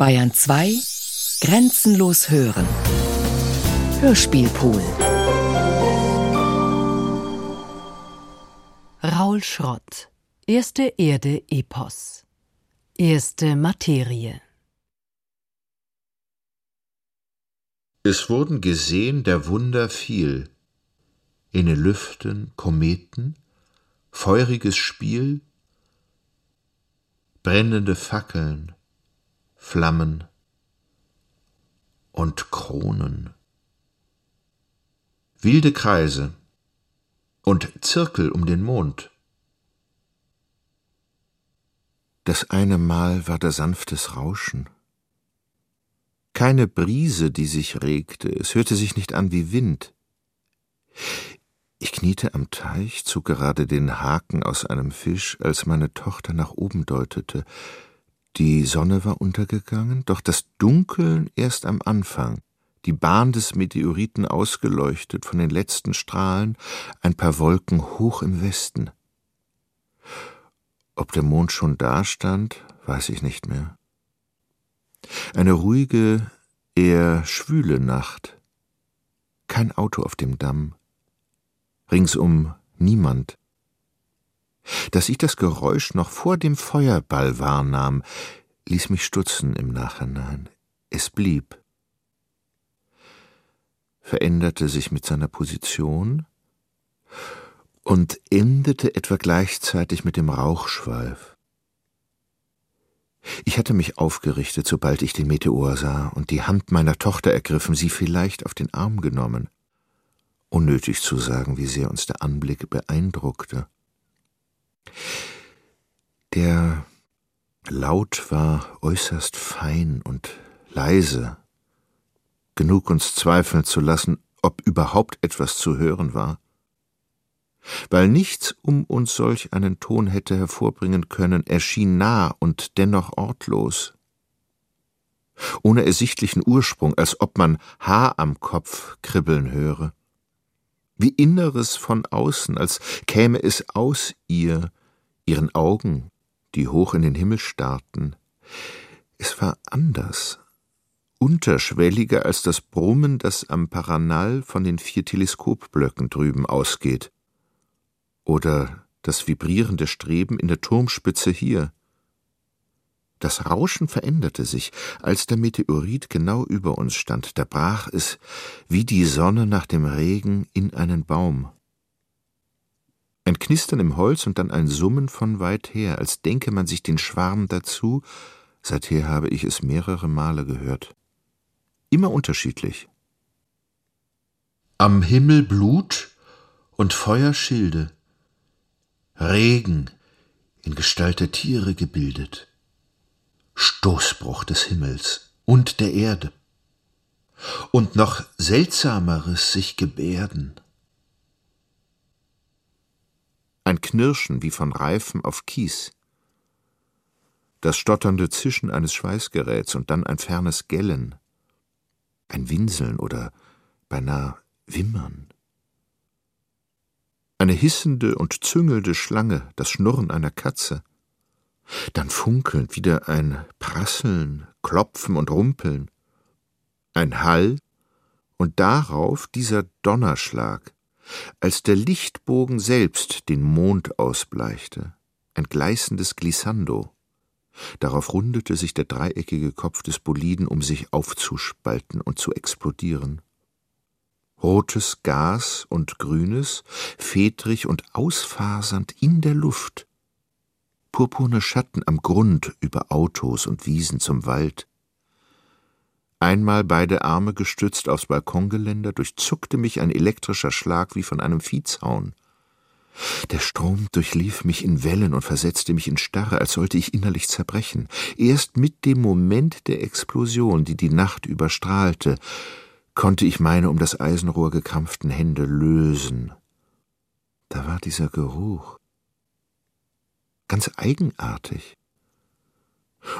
Bayern 2 Grenzenlos hören. Hörspielpool. Raul Schrott. Erste Erde Epos. Erste Materie. Es wurden gesehen der Wunder viel. In den Lüften Kometen, feuriges Spiel, brennende Fackeln, Flammen und Kronen. Wilde Kreise und Zirkel um den Mond. Das eine Mal war da sanftes Rauschen. Keine Brise, die sich regte, es hörte sich nicht an wie Wind. Ich kniete am Teich, zog gerade den Haken aus einem Fisch, als meine Tochter nach oben deutete. Die Sonne war untergegangen, doch das Dunkeln erst am Anfang, die Bahn des Meteoriten ausgeleuchtet von den letzten Strahlen, ein paar Wolken hoch im Westen. Ob der Mond schon dastand, weiß ich nicht mehr. Eine ruhige, eher schwüle Nacht. Kein Auto auf dem Damm. Ringsum niemand. Dass ich das Geräusch noch vor dem Feuerball wahrnahm, ließ mich stutzen im Nachhinein. Es blieb. Veränderte sich mit seiner Position und endete etwa gleichzeitig mit dem Rauchschweif. Ich hatte mich aufgerichtet, sobald ich den Meteor sah, und die Hand meiner Tochter ergriffen, sie vielleicht auf den Arm genommen. Unnötig zu sagen, wie sehr uns der Anblick beeindruckte. Der Laut war äußerst fein und leise, genug uns zweifeln zu lassen, ob überhaupt etwas zu hören war weil nichts um uns solch einen Ton hätte hervorbringen können, erschien nah und dennoch ortlos. Ohne ersichtlichen Ursprung, als ob man Haar am Kopf kribbeln höre. Wie Inneres von außen, als käme es aus ihr, ihren Augen, die hoch in den Himmel starrten. Es war anders, unterschwelliger als das Brummen, das am Paranal von den vier Teleskopblöcken drüben ausgeht oder das vibrierende Streben in der Turmspitze hier. Das Rauschen veränderte sich, als der Meteorit genau über uns stand, da brach es wie die Sonne nach dem Regen in einen Baum. Ein Knistern im Holz und dann ein Summen von weit her, als denke man sich den Schwarm dazu, seither habe ich es mehrere Male gehört. Immer unterschiedlich. Am Himmel Blut und Feuerschilde, Regen in Gestalt der Tiere gebildet, Stoßbruch des Himmels und der Erde, und noch seltsameres sich gebärden. Ein Knirschen wie von Reifen auf Kies, das stotternde Zischen eines Schweißgeräts und dann ein fernes Gellen, ein Winseln oder beinahe Wimmern. Eine hissende und züngelnde Schlange, das Schnurren einer Katze, dann funkelnd wieder ein Prasseln, Klopfen und Rumpeln, ein Hall und darauf dieser Donnerschlag, als der Lichtbogen selbst den Mond ausbleichte, ein gleißendes Glissando. Darauf rundete sich der dreieckige Kopf des Boliden, um sich aufzuspalten und zu explodieren rotes Gas und grünes, fedrig und ausfasernd in der Luft, purpurne Schatten am Grund über Autos und Wiesen zum Wald. Einmal beide Arme gestützt aufs Balkongeländer, durchzuckte mich ein elektrischer Schlag wie von einem Viehzaun. Der Strom durchlief mich in Wellen und versetzte mich in Starre, als sollte ich innerlich zerbrechen. Erst mit dem Moment der Explosion, die die Nacht überstrahlte, konnte ich meine um das Eisenrohr gekrampften Hände lösen. Da war dieser Geruch. Ganz eigenartig.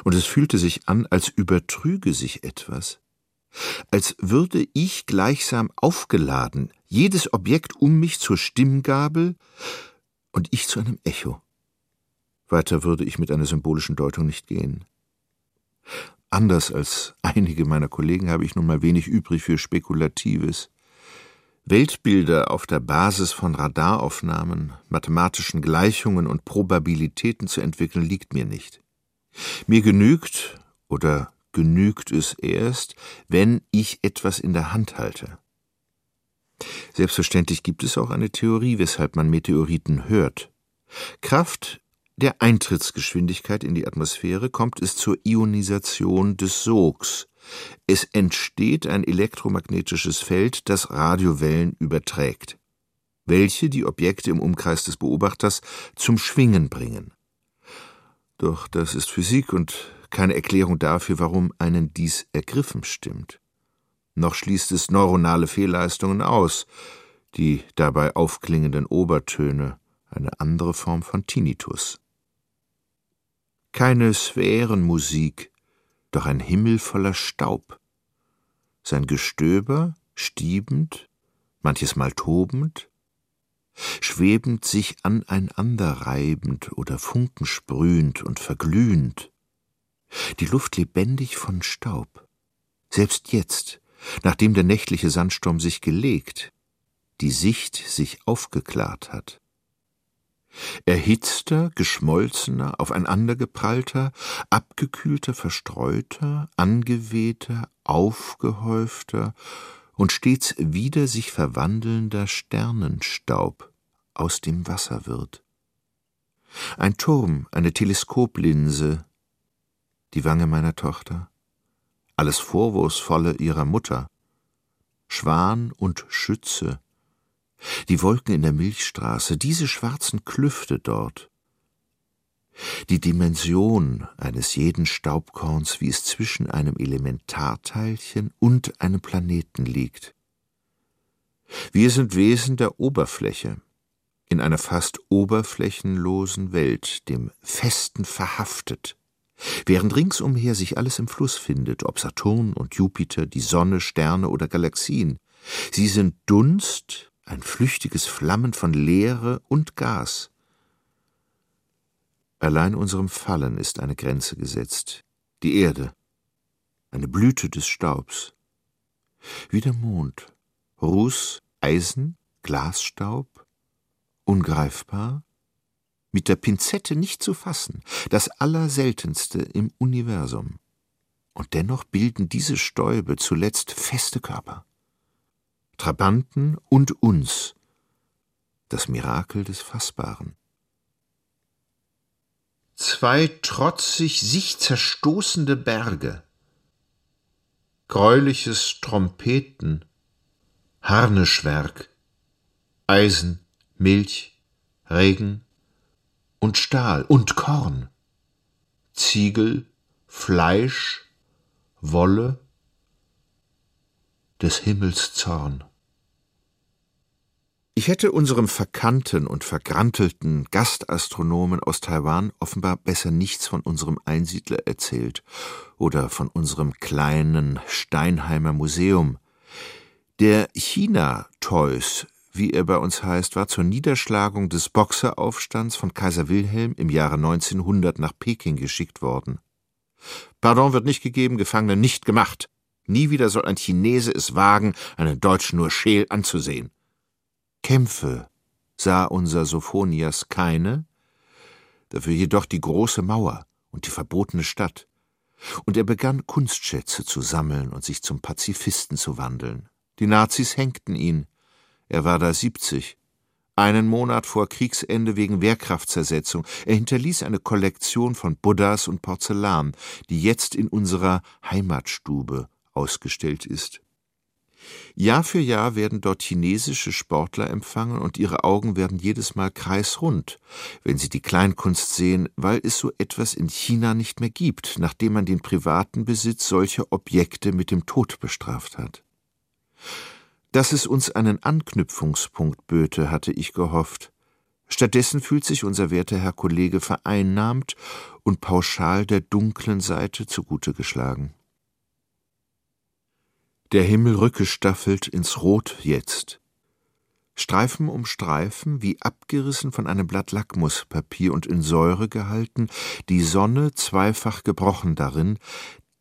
Und es fühlte sich an, als übertrüge sich etwas, als würde ich gleichsam aufgeladen, jedes Objekt um mich zur Stimmgabel und ich zu einem Echo. Weiter würde ich mit einer symbolischen Deutung nicht gehen. Anders als einige meiner Kollegen habe ich nun mal wenig übrig für Spekulatives. Weltbilder auf der Basis von Radaraufnahmen, mathematischen Gleichungen und Probabilitäten zu entwickeln, liegt mir nicht. Mir genügt oder genügt es erst, wenn ich etwas in der Hand halte. Selbstverständlich gibt es auch eine Theorie, weshalb man Meteoriten hört. Kraft der Eintrittsgeschwindigkeit in die Atmosphäre kommt es zur Ionisation des Sogs. Es entsteht ein elektromagnetisches Feld, das Radiowellen überträgt, welche die Objekte im Umkreis des Beobachters zum Schwingen bringen. Doch das ist Physik und keine Erklärung dafür, warum einen dies ergriffen stimmt. Noch schließt es neuronale Fehlleistungen aus, die dabei aufklingenden Obertöne, eine andere Form von Tinnitus. Keine Sphärenmusik, doch ein Himmel voller Staub. Sein Gestöber stiebend, manches Mal tobend, schwebend sich aneinander reibend oder funkensprühend und verglühend, die Luft lebendig von Staub. Selbst jetzt, nachdem der nächtliche Sandsturm sich gelegt, die Sicht sich aufgeklart hat. Erhitzter, geschmolzener, aufeinandergeprallter, abgekühlter, verstreuter, angewehter, aufgehäufter und stets wieder sich verwandelnder Sternenstaub aus dem Wasser wird. Ein Turm, eine Teleskoplinse, die Wange meiner Tochter, alles Vorwurfsvolle ihrer Mutter, Schwan und Schütze, die Wolken in der Milchstraße, diese schwarzen Klüfte dort, die Dimension eines jeden Staubkorns, wie es zwischen einem Elementarteilchen und einem Planeten liegt. Wir sind Wesen der Oberfläche, in einer fast oberflächenlosen Welt, dem Festen verhaftet, während ringsumher sich alles im Fluss findet, ob Saturn und Jupiter, die Sonne, Sterne oder Galaxien. Sie sind Dunst, ein flüchtiges Flammen von Leere und Gas. Allein unserem Fallen ist eine Grenze gesetzt, die Erde, eine Blüte des Staubs. Wie der Mond, Ruß, Eisen, Glasstaub, ungreifbar, mit der Pinzette nicht zu fassen, das Allerseltenste im Universum. Und dennoch bilden diese Stäube zuletzt feste Körper. Trabanten und uns, das Mirakel des Fassbaren. Zwei trotzig sich zerstoßende Berge, greuliches Trompeten, Harnischwerk, Eisen, Milch, Regen, und Stahl und Korn, Ziegel, Fleisch, Wolle, des Himmels Zorn. Ich hätte unserem verkannten und vergrantelten Gastastronomen aus Taiwan offenbar besser nichts von unserem Einsiedler erzählt oder von unserem kleinen Steinheimer Museum. Der China-Toys wie er bei uns heißt, war zur Niederschlagung des Boxeraufstands von Kaiser Wilhelm im Jahre 1900 nach Peking geschickt worden. Pardon wird nicht gegeben, Gefangene nicht gemacht. Nie wieder soll ein Chinese es wagen, einen Deutschen nur scheel anzusehen. Kämpfe sah unser Sophonias keine, dafür jedoch die große Mauer und die verbotene Stadt. Und er begann Kunstschätze zu sammeln und sich zum Pazifisten zu wandeln. Die Nazis hängten ihn, er war da 70. Einen Monat vor Kriegsende wegen Wehrkraftzersetzung. Er hinterließ eine Kollektion von Buddhas und Porzellan, die jetzt in unserer Heimatstube ausgestellt ist. Jahr für Jahr werden dort chinesische Sportler empfangen und ihre Augen werden jedes Mal kreisrund, wenn sie die Kleinkunst sehen, weil es so etwas in China nicht mehr gibt, nachdem man den privaten Besitz solcher Objekte mit dem Tod bestraft hat. Dass es uns einen Anknüpfungspunkt böte, hatte ich gehofft. Stattdessen fühlt sich unser werter Herr Kollege vereinnahmt und pauschal der dunklen Seite zugute geschlagen. Der Himmel rückgestaffelt ins Rot jetzt. Streifen um Streifen, wie abgerissen von einem Blatt Lackmuspapier und in Säure gehalten, die Sonne zweifach gebrochen darin,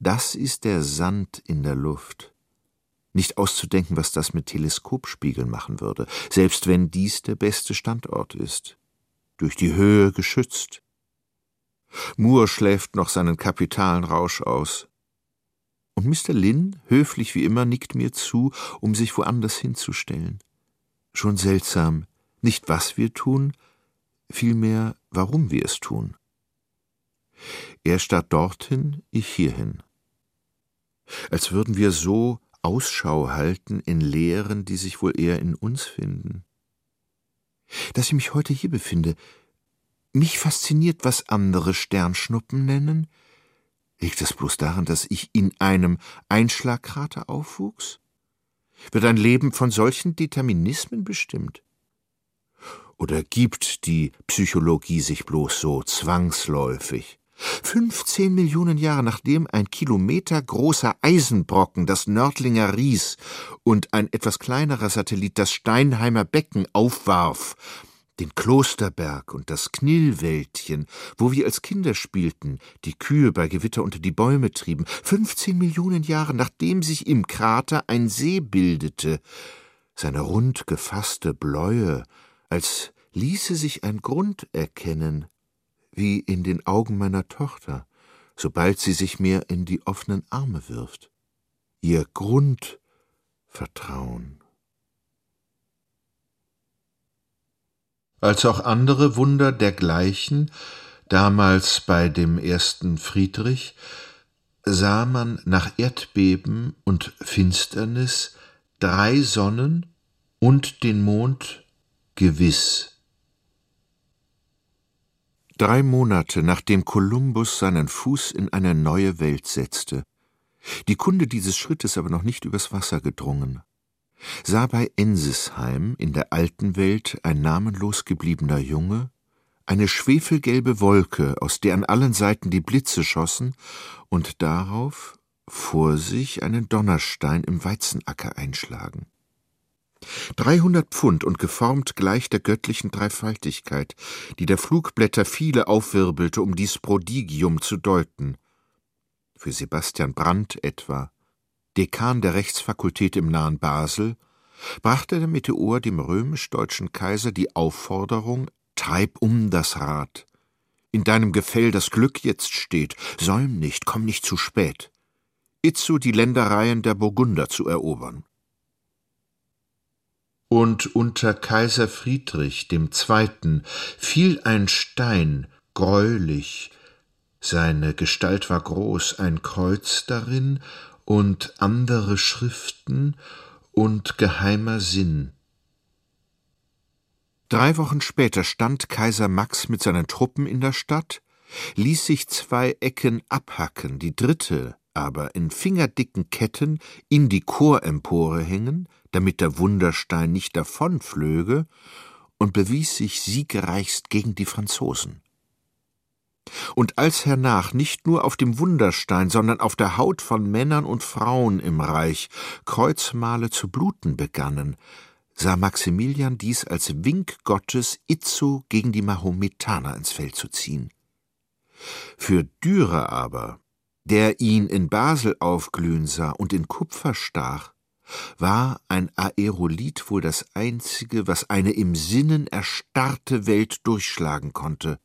Das ist der Sand in der Luft. Nicht auszudenken, was das mit Teleskopspiegeln machen würde, selbst wenn dies der beste Standort ist. Durch die Höhe geschützt. Moore schläft noch seinen kapitalen Rausch aus. Und Mr. Lynn, höflich wie immer, nickt mir zu, um sich woanders hinzustellen. Schon seltsam, nicht was wir tun, vielmehr warum wir es tun. Er starrt dorthin, ich hierhin. Als würden wir so Ausschau halten in Lehren, die sich wohl eher in uns finden. Dass ich mich heute hier befinde, mich fasziniert, was andere Sternschnuppen nennen. Liegt es bloß daran, dass ich in einem Einschlagkrater aufwuchs? Wird ein Leben von solchen Determinismen bestimmt? Oder gibt die Psychologie sich bloß so zwangsläufig? 15 Millionen Jahre nachdem ein Kilometer großer Eisenbrocken das Nördlinger Ries und ein etwas kleinerer Satellit das Steinheimer Becken aufwarf, den Klosterberg und das Knillwäldchen, wo wir als Kinder spielten, die Kühe bei Gewitter unter die Bäume trieben, 15 Millionen Jahre nachdem sich im Krater ein See bildete, seine rund gefasste Bläue, als ließe sich ein Grund erkennen, wie in den Augen meiner Tochter, sobald sie sich mir in die offenen Arme wirft. Ihr Grundvertrauen. Als auch andere Wunder dergleichen, damals bei dem ersten Friedrich, sah man nach Erdbeben und Finsternis drei Sonnen und den Mond gewiss. Drei Monate nachdem Kolumbus seinen Fuß in eine neue Welt setzte, die Kunde dieses Schrittes aber noch nicht übers Wasser gedrungen, sah bei Ensisheim in der alten Welt ein namenlos gebliebener Junge eine schwefelgelbe Wolke, aus der an allen Seiten die Blitze schossen und darauf vor sich einen Donnerstein im Weizenacker einschlagen. Dreihundert Pfund und geformt gleich der göttlichen Dreifaltigkeit, die der Flugblätter viele aufwirbelte, um dies Prodigium zu deuten. Für Sebastian Brandt etwa, Dekan der Rechtsfakultät im nahen Basel, brachte der Meteor dem römisch-deutschen Kaiser die Aufforderung, treib um das Rad. In deinem Gefäll das Glück jetzt steht, säum nicht, komm nicht zu spät. Itzo die Ländereien der Burgunder zu erobern und unter Kaiser Friedrich dem Zweiten fiel ein Stein greulich, seine Gestalt war groß, ein Kreuz darin und andere Schriften und geheimer Sinn. Drei Wochen später stand Kaiser Max mit seinen Truppen in der Stadt, ließ sich zwei Ecken abhacken, die dritte aber in fingerdicken Ketten in die Chorempore hängen, damit der Wunderstein nicht davonflöge, und bewies sich siegreichst gegen die Franzosen. Und als hernach nicht nur auf dem Wunderstein, sondern auf der Haut von Männern und Frauen im Reich Kreuzmale zu bluten begannen, sah Maximilian dies als Wink Gottes, Itzo gegen die Mahometaner ins Feld zu ziehen. Für Dürer aber, der ihn in Basel aufglühen sah und in Kupfer stach, war ein Aerolit wohl das einzige, was eine im Sinnen erstarrte Welt durchschlagen konnte,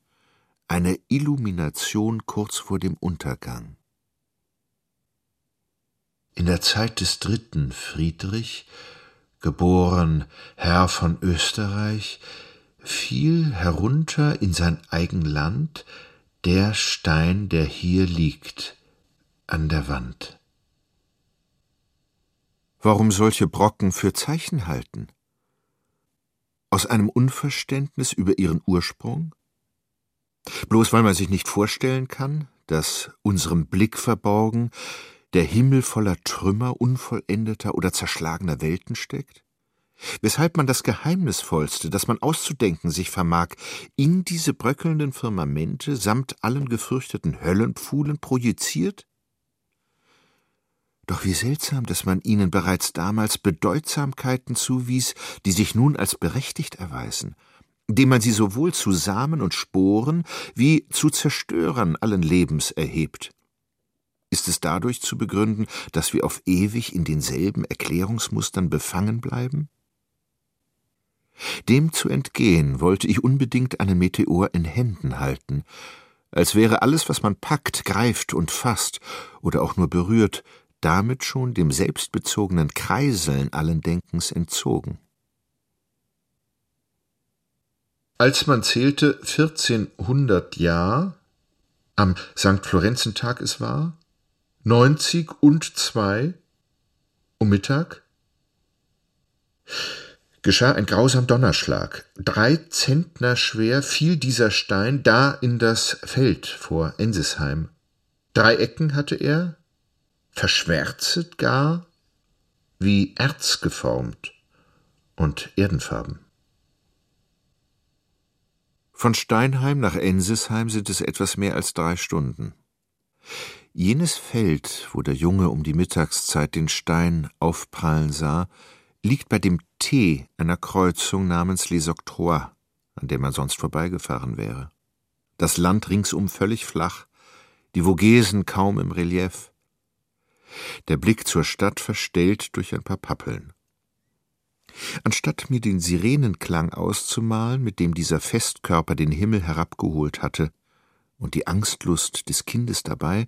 eine Illumination kurz vor dem Untergang. In der Zeit des dritten Friedrich, geboren Herr von Österreich, fiel herunter in sein eigen Land der Stein, der hier liegt, an der Wand. Warum solche Brocken für Zeichen halten? Aus einem Unverständnis über ihren Ursprung? Bloß weil man sich nicht vorstellen kann, dass unserem Blick verborgen der Himmel voller Trümmer unvollendeter oder zerschlagener Welten steckt? Weshalb man das Geheimnisvollste, das man auszudenken sich vermag, in diese bröckelnden Firmamente samt allen gefürchteten Höllenpfuhlen projiziert? Doch wie seltsam, dass man ihnen bereits damals Bedeutsamkeiten zuwies, die sich nun als berechtigt erweisen, indem man sie sowohl zu Samen und Sporen wie zu Zerstörern allen Lebens erhebt. Ist es dadurch zu begründen, dass wir auf ewig in denselben Erklärungsmustern befangen bleiben? Dem zu entgehen, wollte ich unbedingt einen Meteor in Händen halten, als wäre alles, was man packt, greift und fasst oder auch nur berührt, damit schon dem selbstbezogenen Kreiseln allen Denkens entzogen. Als man zählte 1400 Jahr, am St. Florenzentag es war, 90 und zwei um Mittag, geschah ein grausam Donnerschlag. Drei Zentner schwer fiel dieser Stein da in das Feld vor Ensisheim. Drei Ecken hatte er, verschwärzet gar, wie Erz geformt und erdenfarben. Von Steinheim nach Ensisheim sind es etwas mehr als drei Stunden. Jenes Feld, wo der Junge um die Mittagszeit den Stein aufprallen sah, liegt bei dem T einer Kreuzung namens Les Octrois, an der man sonst vorbeigefahren wäre. Das Land ringsum völlig flach, die Vogesen kaum im Relief. Der Blick zur Stadt verstellt durch ein paar Pappeln. Anstatt mir den Sirenenklang auszumalen, mit dem dieser Festkörper den Himmel herabgeholt hatte, und die Angstlust des Kindes dabei,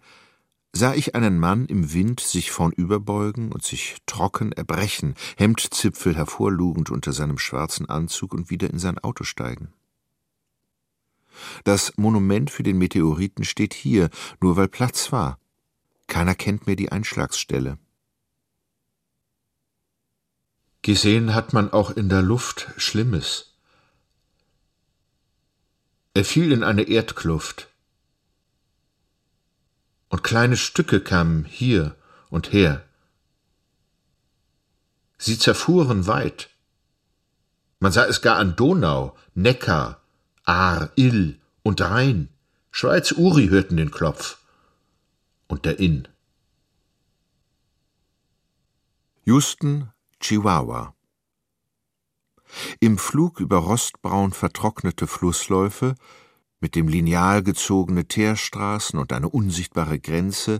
sah ich einen Mann im Wind sich vornüberbeugen und sich trocken erbrechen, Hemdzipfel hervorlugend unter seinem schwarzen Anzug und wieder in sein Auto steigen. Das Monument für den Meteoriten steht hier, nur weil Platz war. Keiner kennt mehr die Einschlagsstelle. Gesehen hat man auch in der Luft Schlimmes. Er fiel in eine Erdkluft und kleine Stücke kamen hier und her. Sie zerfuhren weit. Man sah es gar an Donau, Neckar, Ahr, Ill und Rhein. Schweiz, Uri hörten den Klopf. Und der Inn. Houston, Chihuahua. Im Flug über rostbraun vertrocknete Flussläufe mit dem Lineal gezogene Teerstraßen und eine unsichtbare Grenze,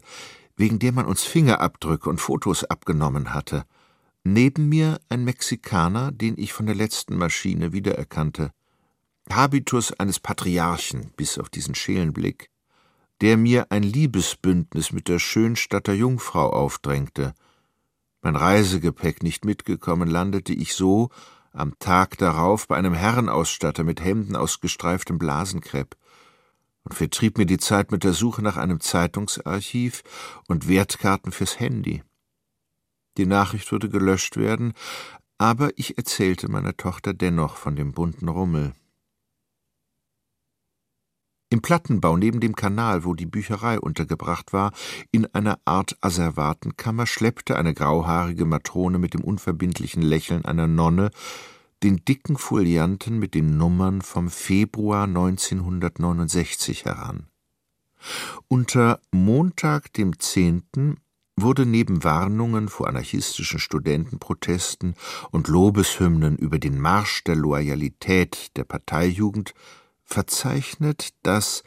wegen der man uns Fingerabdrücke und Fotos abgenommen hatte. Neben mir ein Mexikaner, den ich von der letzten Maschine wiedererkannte. Habitus eines Patriarchen, bis auf diesen Schelenblick, der mir ein Liebesbündnis mit der Schönstatter Jungfrau aufdrängte. Mein Reisegepäck nicht mitgekommen, landete ich so, am Tag darauf bei einem Herrenausstatter mit Hemden aus gestreiftem Blasenkrepp und vertrieb mir die Zeit mit der Suche nach einem Zeitungsarchiv und Wertkarten fürs Handy. Die Nachricht würde gelöscht werden, aber ich erzählte meiner Tochter dennoch von dem bunten Rummel. Im Plattenbau neben dem Kanal, wo die Bücherei untergebracht war, in einer Art Asservatenkammer schleppte eine grauhaarige Matrone mit dem unverbindlichen Lächeln einer Nonne den dicken Folianten mit den Nummern vom Februar 1969 heran. Unter Montag, dem 10., wurde neben Warnungen vor anarchistischen Studentenprotesten und Lobeshymnen über den Marsch der Loyalität der Parteijugend verzeichnet, dass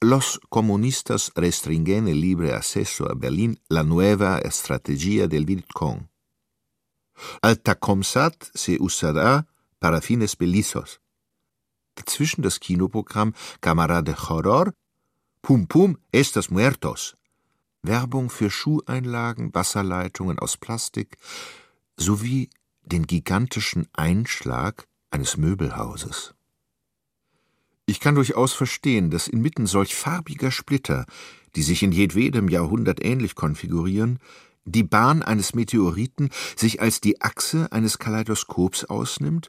Los comunistas restringen el libre acceso a Berlin la nueva estrategia del Vietcong. Altacomsat se usará para fines belizos. Dazwischen das Kinoprogramm Cámara de Horror, Pum Pum estas muertos. Werbung für Schuheinlagen, Wasserleitungen aus Plastik sowie den gigantischen Einschlag eines Möbelhauses. Ich kann durchaus verstehen, dass inmitten solch farbiger Splitter, die sich in jedwedem Jahrhundert ähnlich konfigurieren, die Bahn eines Meteoriten sich als die Achse eines Kaleidoskops ausnimmt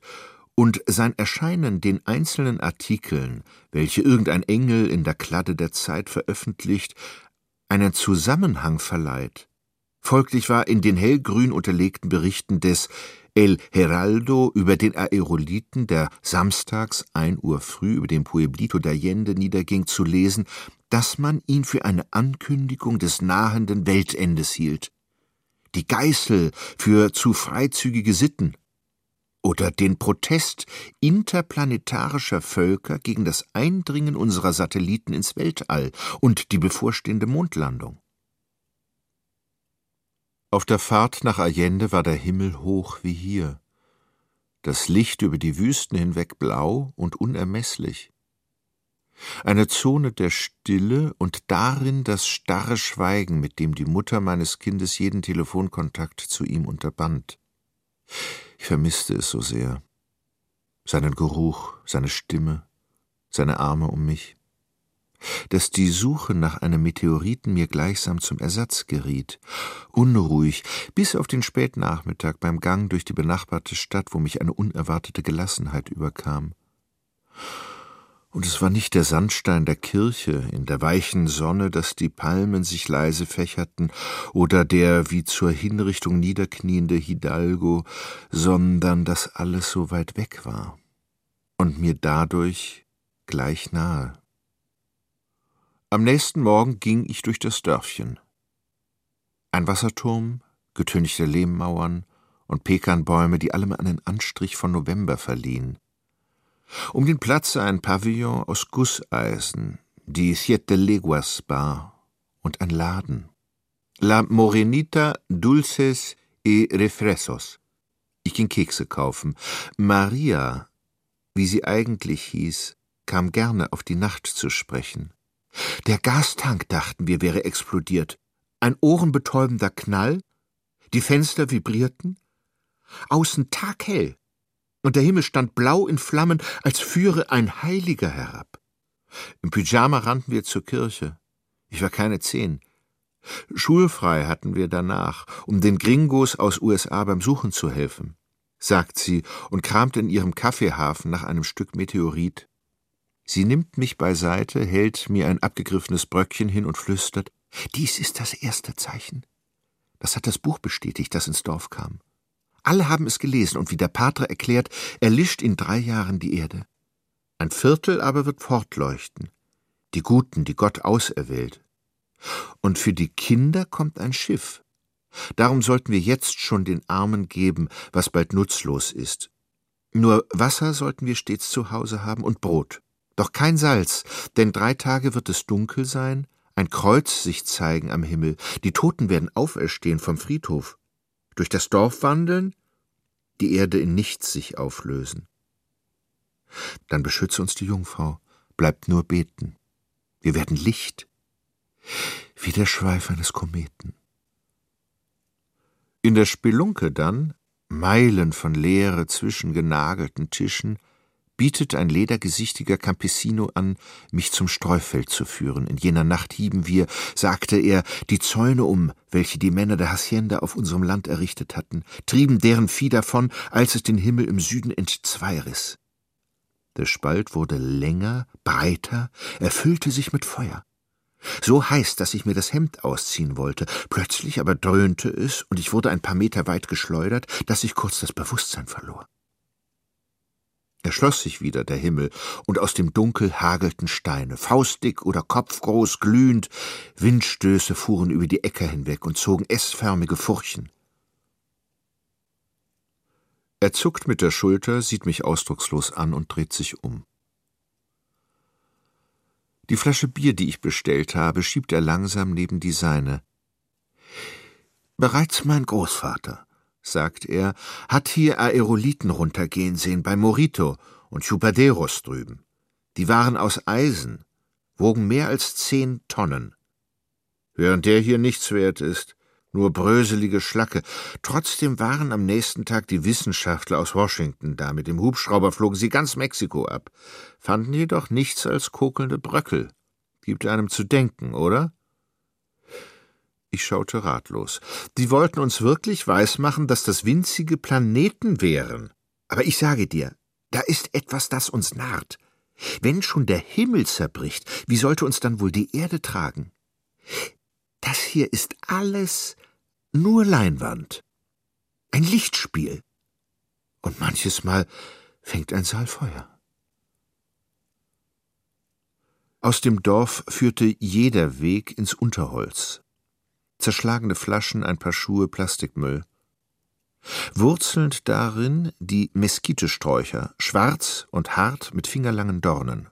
und sein Erscheinen den einzelnen Artikeln, welche irgendein Engel in der Kladde der Zeit veröffentlicht, einen Zusammenhang verleiht. Folglich war in den hellgrün unterlegten Berichten des El Heraldo über den Aeroliten, der samstags ein Uhr früh über dem Pueblito d'Allende niederging, zu lesen, dass man ihn für eine Ankündigung des nahenden Weltendes hielt, die Geißel für zu freizügige Sitten oder den Protest interplanetarischer Völker gegen das Eindringen unserer Satelliten ins Weltall und die bevorstehende Mondlandung. Auf der Fahrt nach Allende war der Himmel hoch wie hier, das Licht über die Wüsten hinweg blau und unermesslich. Eine Zone der Stille und darin das starre Schweigen, mit dem die Mutter meines Kindes jeden Telefonkontakt zu ihm unterband. Ich vermisste es so sehr. Seinen Geruch, seine Stimme, seine Arme um mich dass die Suche nach einem Meteoriten mir gleichsam zum Ersatz geriet, unruhig, bis auf den Spätnachmittag beim Gang durch die benachbarte Stadt, wo mich eine unerwartete Gelassenheit überkam. Und es war nicht der Sandstein der Kirche in der weichen Sonne, dass die Palmen sich leise fächerten, oder der wie zur Hinrichtung niederkniende Hidalgo, sondern dass alles so weit weg war und mir dadurch gleich nahe. Am nächsten Morgen ging ich durch das Dörfchen. Ein Wasserturm, getünchte Lehmmauern und Pekanbäume, die allem einen Anstrich von November verliehen. Um den Platz ein Pavillon aus Gusseisen, die Siete Leguas Bar und ein Laden. La Morenita Dulces e Refresos. Ich ging Kekse kaufen. Maria, wie sie eigentlich hieß, kam gerne auf die Nacht zu sprechen. Der Gastank, dachten wir, wäre explodiert. Ein ohrenbetäubender Knall, die Fenster vibrierten, außen taghell, und der Himmel stand blau in Flammen, als führe ein Heiliger herab. Im Pyjama rannten wir zur Kirche. Ich war keine zehn. Schulfrei hatten wir danach, um den Gringos aus USA beim Suchen zu helfen, sagt sie und kramt in ihrem Kaffeehafen nach einem Stück Meteorit. Sie nimmt mich beiseite, hält mir ein abgegriffenes Bröckchen hin und flüstert Dies ist das erste Zeichen. Das hat das Buch bestätigt, das ins Dorf kam. Alle haben es gelesen, und wie der Patre erklärt, erlischt in drei Jahren die Erde. Ein Viertel aber wird fortleuchten. Die Guten, die Gott auserwählt. Und für die Kinder kommt ein Schiff. Darum sollten wir jetzt schon den Armen geben, was bald nutzlos ist. Nur Wasser sollten wir stets zu Hause haben und Brot. Doch kein Salz, denn drei Tage wird es dunkel sein, ein Kreuz sich zeigen am Himmel, die Toten werden auferstehen vom Friedhof, durch das Dorf wandeln, die Erde in nichts sich auflösen. Dann beschütze uns die Jungfrau, bleibt nur beten. Wir werden Licht, wie der Schweif eines Kometen. In der Spelunke dann, Meilen von Leere zwischen genagelten Tischen, bietet ein ledergesichtiger Campesino an, mich zum Streufeld zu führen. In jener Nacht hieben wir, sagte er, die Zäune um, welche die Männer der Hacienda auf unserem Land errichtet hatten, trieben deren Vieh davon, als es den Himmel im Süden entzweiriss. Der Spalt wurde länger, breiter, erfüllte sich mit Feuer. So heiß, dass ich mir das Hemd ausziehen wollte. Plötzlich aber dröhnte es, und ich wurde ein paar Meter weit geschleudert, dass ich kurz das Bewusstsein verlor. Er schloss sich wieder, der Himmel, und aus dem Dunkel hagelten Steine, faustdick oder kopfgroß, glühend, Windstöße fuhren über die Äcker hinweg und zogen S-förmige Furchen. Er zuckt mit der Schulter, sieht mich ausdruckslos an und dreht sich um. Die Flasche Bier, die ich bestellt habe, schiebt er langsam neben die seine. Bereits mein Großvater sagt er, hat hier Aeroliten runtergehen sehen bei Morito und Chupaderos drüben. Die waren aus Eisen, wogen mehr als zehn Tonnen. Während der hier nichts wert ist, nur bröselige Schlacke. Trotzdem waren am nächsten Tag die Wissenschaftler aus Washington da. Mit dem Hubschrauber flogen sie ganz Mexiko ab, fanden jedoch nichts als kokelnde Bröckel. Gibt einem zu denken, oder? Ich schaute ratlos. Die wollten uns wirklich weismachen, dass das winzige Planeten wären. Aber ich sage dir, da ist etwas, das uns narrt. Wenn schon der Himmel zerbricht, wie sollte uns dann wohl die Erde tragen? Das hier ist alles nur Leinwand. Ein Lichtspiel. Und manches Mal fängt ein Saal Feuer. Aus dem Dorf führte jeder Weg ins Unterholz zerschlagene Flaschen, ein paar Schuhe, Plastikmüll. Wurzelnd darin die Meskitesträucher, schwarz und hart mit fingerlangen Dornen.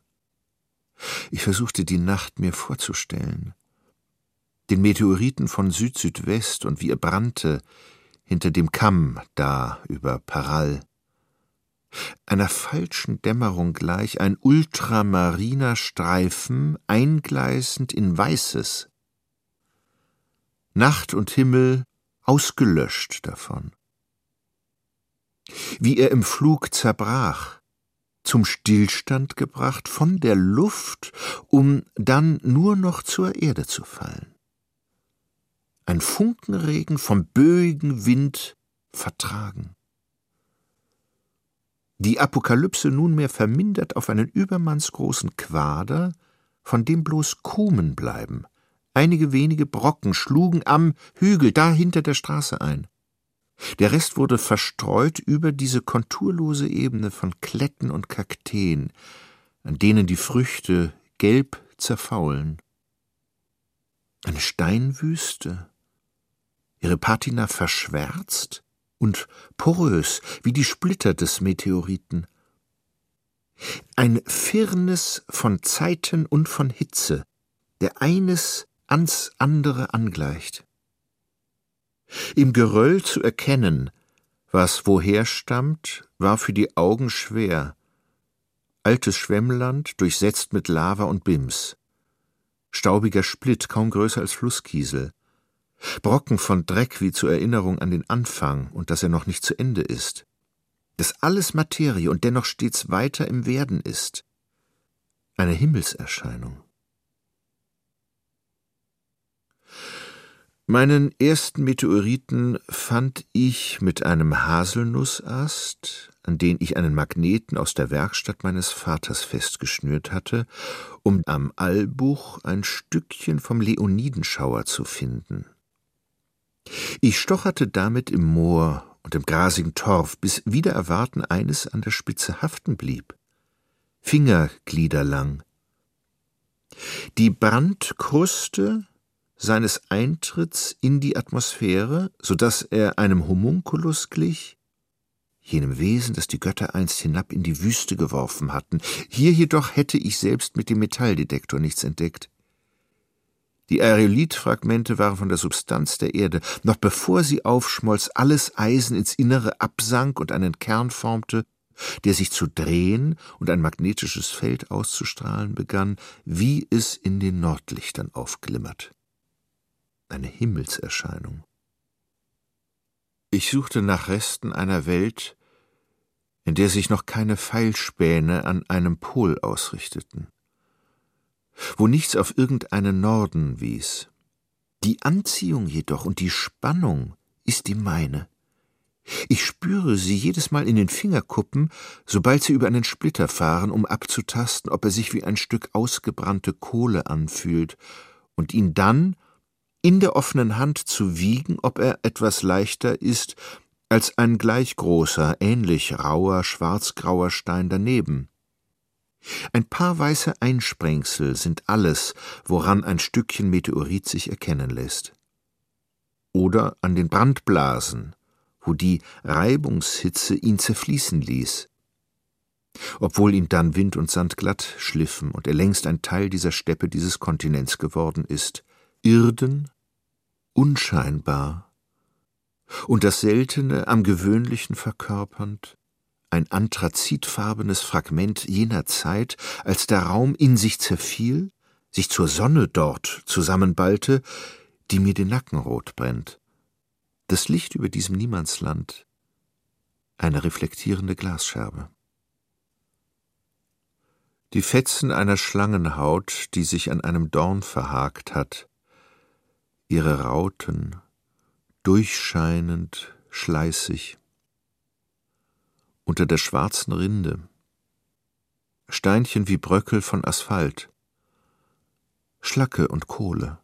Ich versuchte die Nacht mir vorzustellen. den Meteoriten von Süd-Südwest und wie er brannte hinter dem Kamm da über Paral. Einer falschen Dämmerung gleich ein ultramariner Streifen eingleißend in Weißes. Nacht und Himmel ausgelöscht davon. Wie er im Flug zerbrach, zum Stillstand gebracht von der Luft, um dann nur noch zur Erde zu fallen. Ein Funkenregen vom böigen Wind vertragen. Die Apokalypse nunmehr vermindert auf einen übermannsgroßen Quader, von dem bloß Krumen bleiben. Einige wenige Brocken schlugen am Hügel da hinter der Straße ein. Der Rest wurde verstreut über diese konturlose Ebene von Kletten und Kakteen, an denen die Früchte gelb zerfaulen. Eine Steinwüste, ihre Patina verschwärzt und porös wie die Splitter des Meteoriten. Ein Firnis von Zeiten und von Hitze, der eines ans andere angleicht im Geröll zu erkennen, was woher stammt, war für die Augen schwer. Altes Schwemmland, durchsetzt mit Lava und Bims. Staubiger Splitt, kaum größer als Flusskiesel. Brocken von Dreck wie zur Erinnerung an den Anfang und dass er noch nicht zu Ende ist. Dass alles Materie und dennoch stets weiter im Werden ist. Eine Himmelserscheinung. Meinen ersten Meteoriten fand ich mit einem Haselnussast, an den ich einen Magneten aus der Werkstatt meines Vaters festgeschnürt hatte, um am Albuch ein Stückchen vom Leonidenschauer zu finden. Ich stocherte damit im Moor und im grasigen Torf, bis wider Erwarten eines an der Spitze haften blieb, fingergliederlang. Die Brandkruste seines Eintritts in die Atmosphäre, so dass er einem Homunculus glich, jenem Wesen, das die Götter einst hinab in die Wüste geworfen hatten. Hier jedoch hätte ich selbst mit dem Metalldetektor nichts entdeckt. Die Aerolithfragmente waren von der Substanz der Erde. Noch bevor sie aufschmolz, alles Eisen ins Innere absank und einen Kern formte, der sich zu drehen und ein magnetisches Feld auszustrahlen begann, wie es in den Nordlichtern aufglimmert eine Himmelserscheinung. Ich suchte nach Resten einer Welt, in der sich noch keine Pfeilspäne an einem Pol ausrichteten, wo nichts auf irgendeinen Norden wies. Die Anziehung jedoch und die Spannung ist die meine. Ich spüre sie jedes Mal in den Fingerkuppen, sobald sie über einen Splitter fahren, um abzutasten, ob er sich wie ein Stück ausgebrannte Kohle anfühlt, und ihn dann in der offenen Hand zu wiegen, ob er etwas leichter ist als ein gleich großer, ähnlich rauer, schwarzgrauer Stein daneben. Ein paar weiße Einsprengsel sind alles, woran ein Stückchen Meteorit sich erkennen lässt. Oder an den Brandblasen, wo die Reibungshitze ihn zerfließen ließ. Obwohl ihn dann Wind und Sand glatt schliffen und er längst ein Teil dieser Steppe dieses Kontinents geworden ist, Irden, unscheinbar, und das Seltene am Gewöhnlichen verkörpernd, ein anthrazitfarbenes Fragment jener Zeit, als der Raum in sich zerfiel, sich zur Sonne dort zusammenballte, die mir den Nacken rot brennt. Das Licht über diesem Niemandsland, eine reflektierende Glasscherbe. Die Fetzen einer Schlangenhaut, die sich an einem Dorn verhakt hat, ihre Rauten, durchscheinend, schleißig. Unter der schwarzen Rinde, Steinchen wie Bröckel von Asphalt, Schlacke und Kohle,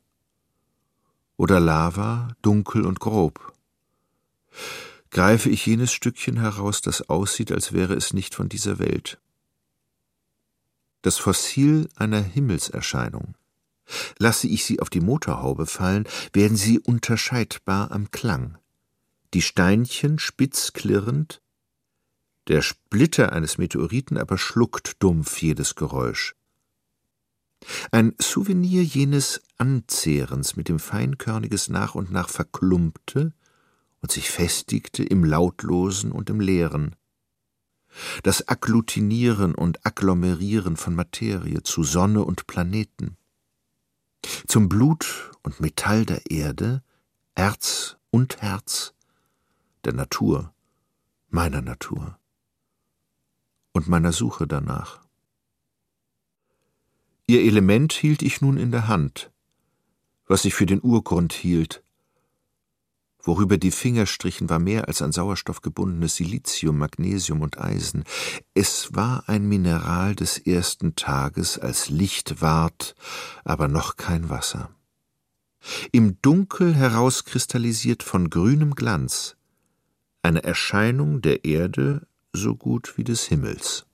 oder Lava, dunkel und grob. Greife ich jenes Stückchen heraus, das aussieht, als wäre es nicht von dieser Welt. Das Fossil einer Himmelserscheinung. Lasse ich sie auf die Motorhaube fallen, werden sie unterscheidbar am Klang. Die Steinchen spitz klirrend, der Splitter eines Meteoriten aber schluckt dumpf jedes Geräusch. Ein Souvenir jenes Anzehrens, mit dem Feinkörniges nach und nach verklumpte und sich festigte im Lautlosen und im Leeren. Das Agglutinieren und Agglomerieren von Materie zu Sonne und Planeten. Zum Blut und Metall der Erde, Erz und Herz, der Natur, meiner Natur und meiner Suche danach. Ihr Element hielt ich nun in der Hand, was ich für den Urgrund hielt. Worüber die Finger strichen, war mehr als an Sauerstoff gebundenes Silizium, Magnesium und Eisen. Es war ein Mineral des ersten Tages, als Licht ward, aber noch kein Wasser. Im Dunkel herauskristallisiert von grünem Glanz, eine Erscheinung der Erde so gut wie des Himmels.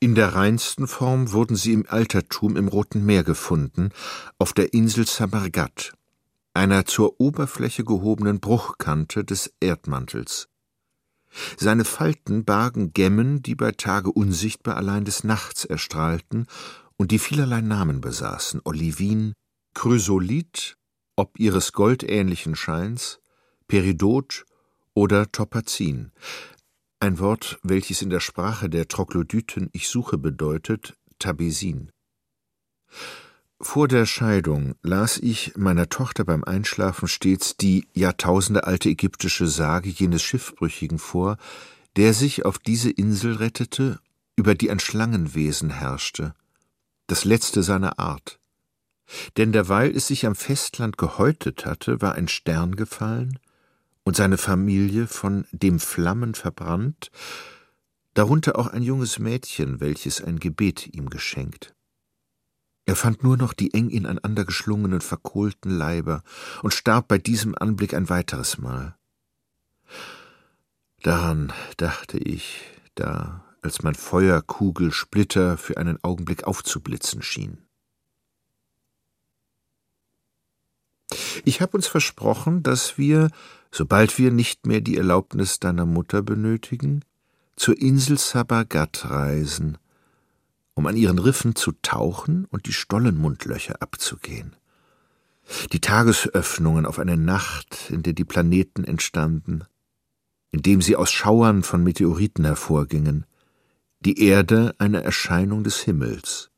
In der reinsten Form wurden sie im Altertum im Roten Meer gefunden, auf der Insel Samargat, einer zur Oberfläche gehobenen Bruchkante des Erdmantels. Seine Falten bargen Gemmen, die bei Tage unsichtbar allein des Nachts erstrahlten und die vielerlei Namen besaßen: Olivin, Chrysolith, ob ihres goldähnlichen Scheins, Peridot oder Topazin, ein Wort, welches in der Sprache der Troglodyten ich suche bedeutet, Tabesin. Vor der Scheidung las ich meiner Tochter beim Einschlafen stets die jahrtausendealte ägyptische Sage jenes Schiffbrüchigen vor, der sich auf diese Insel rettete, über die ein Schlangenwesen herrschte, das letzte seiner Art. Denn derweil es sich am Festland gehäutet hatte, war ein Stern gefallen, und seine Familie von dem Flammen verbrannt, darunter auch ein junges Mädchen, welches ein Gebet ihm geschenkt. Er fand nur noch die eng ineinander geschlungenen, verkohlten Leiber und starb bei diesem Anblick ein weiteres Mal. Daran dachte ich, da, als mein Feuerkugelsplitter für einen Augenblick aufzublitzen schien. Ich habe uns versprochen, dass wir, sobald wir nicht mehr die Erlaubnis deiner Mutter benötigen, zur Insel Sabagat reisen, um an ihren Riffen zu tauchen und die Stollenmundlöcher abzugehen. Die Tagesöffnungen auf eine Nacht, in der die Planeten entstanden, indem sie aus Schauern von Meteoriten hervorgingen, die Erde eine Erscheinung des Himmels.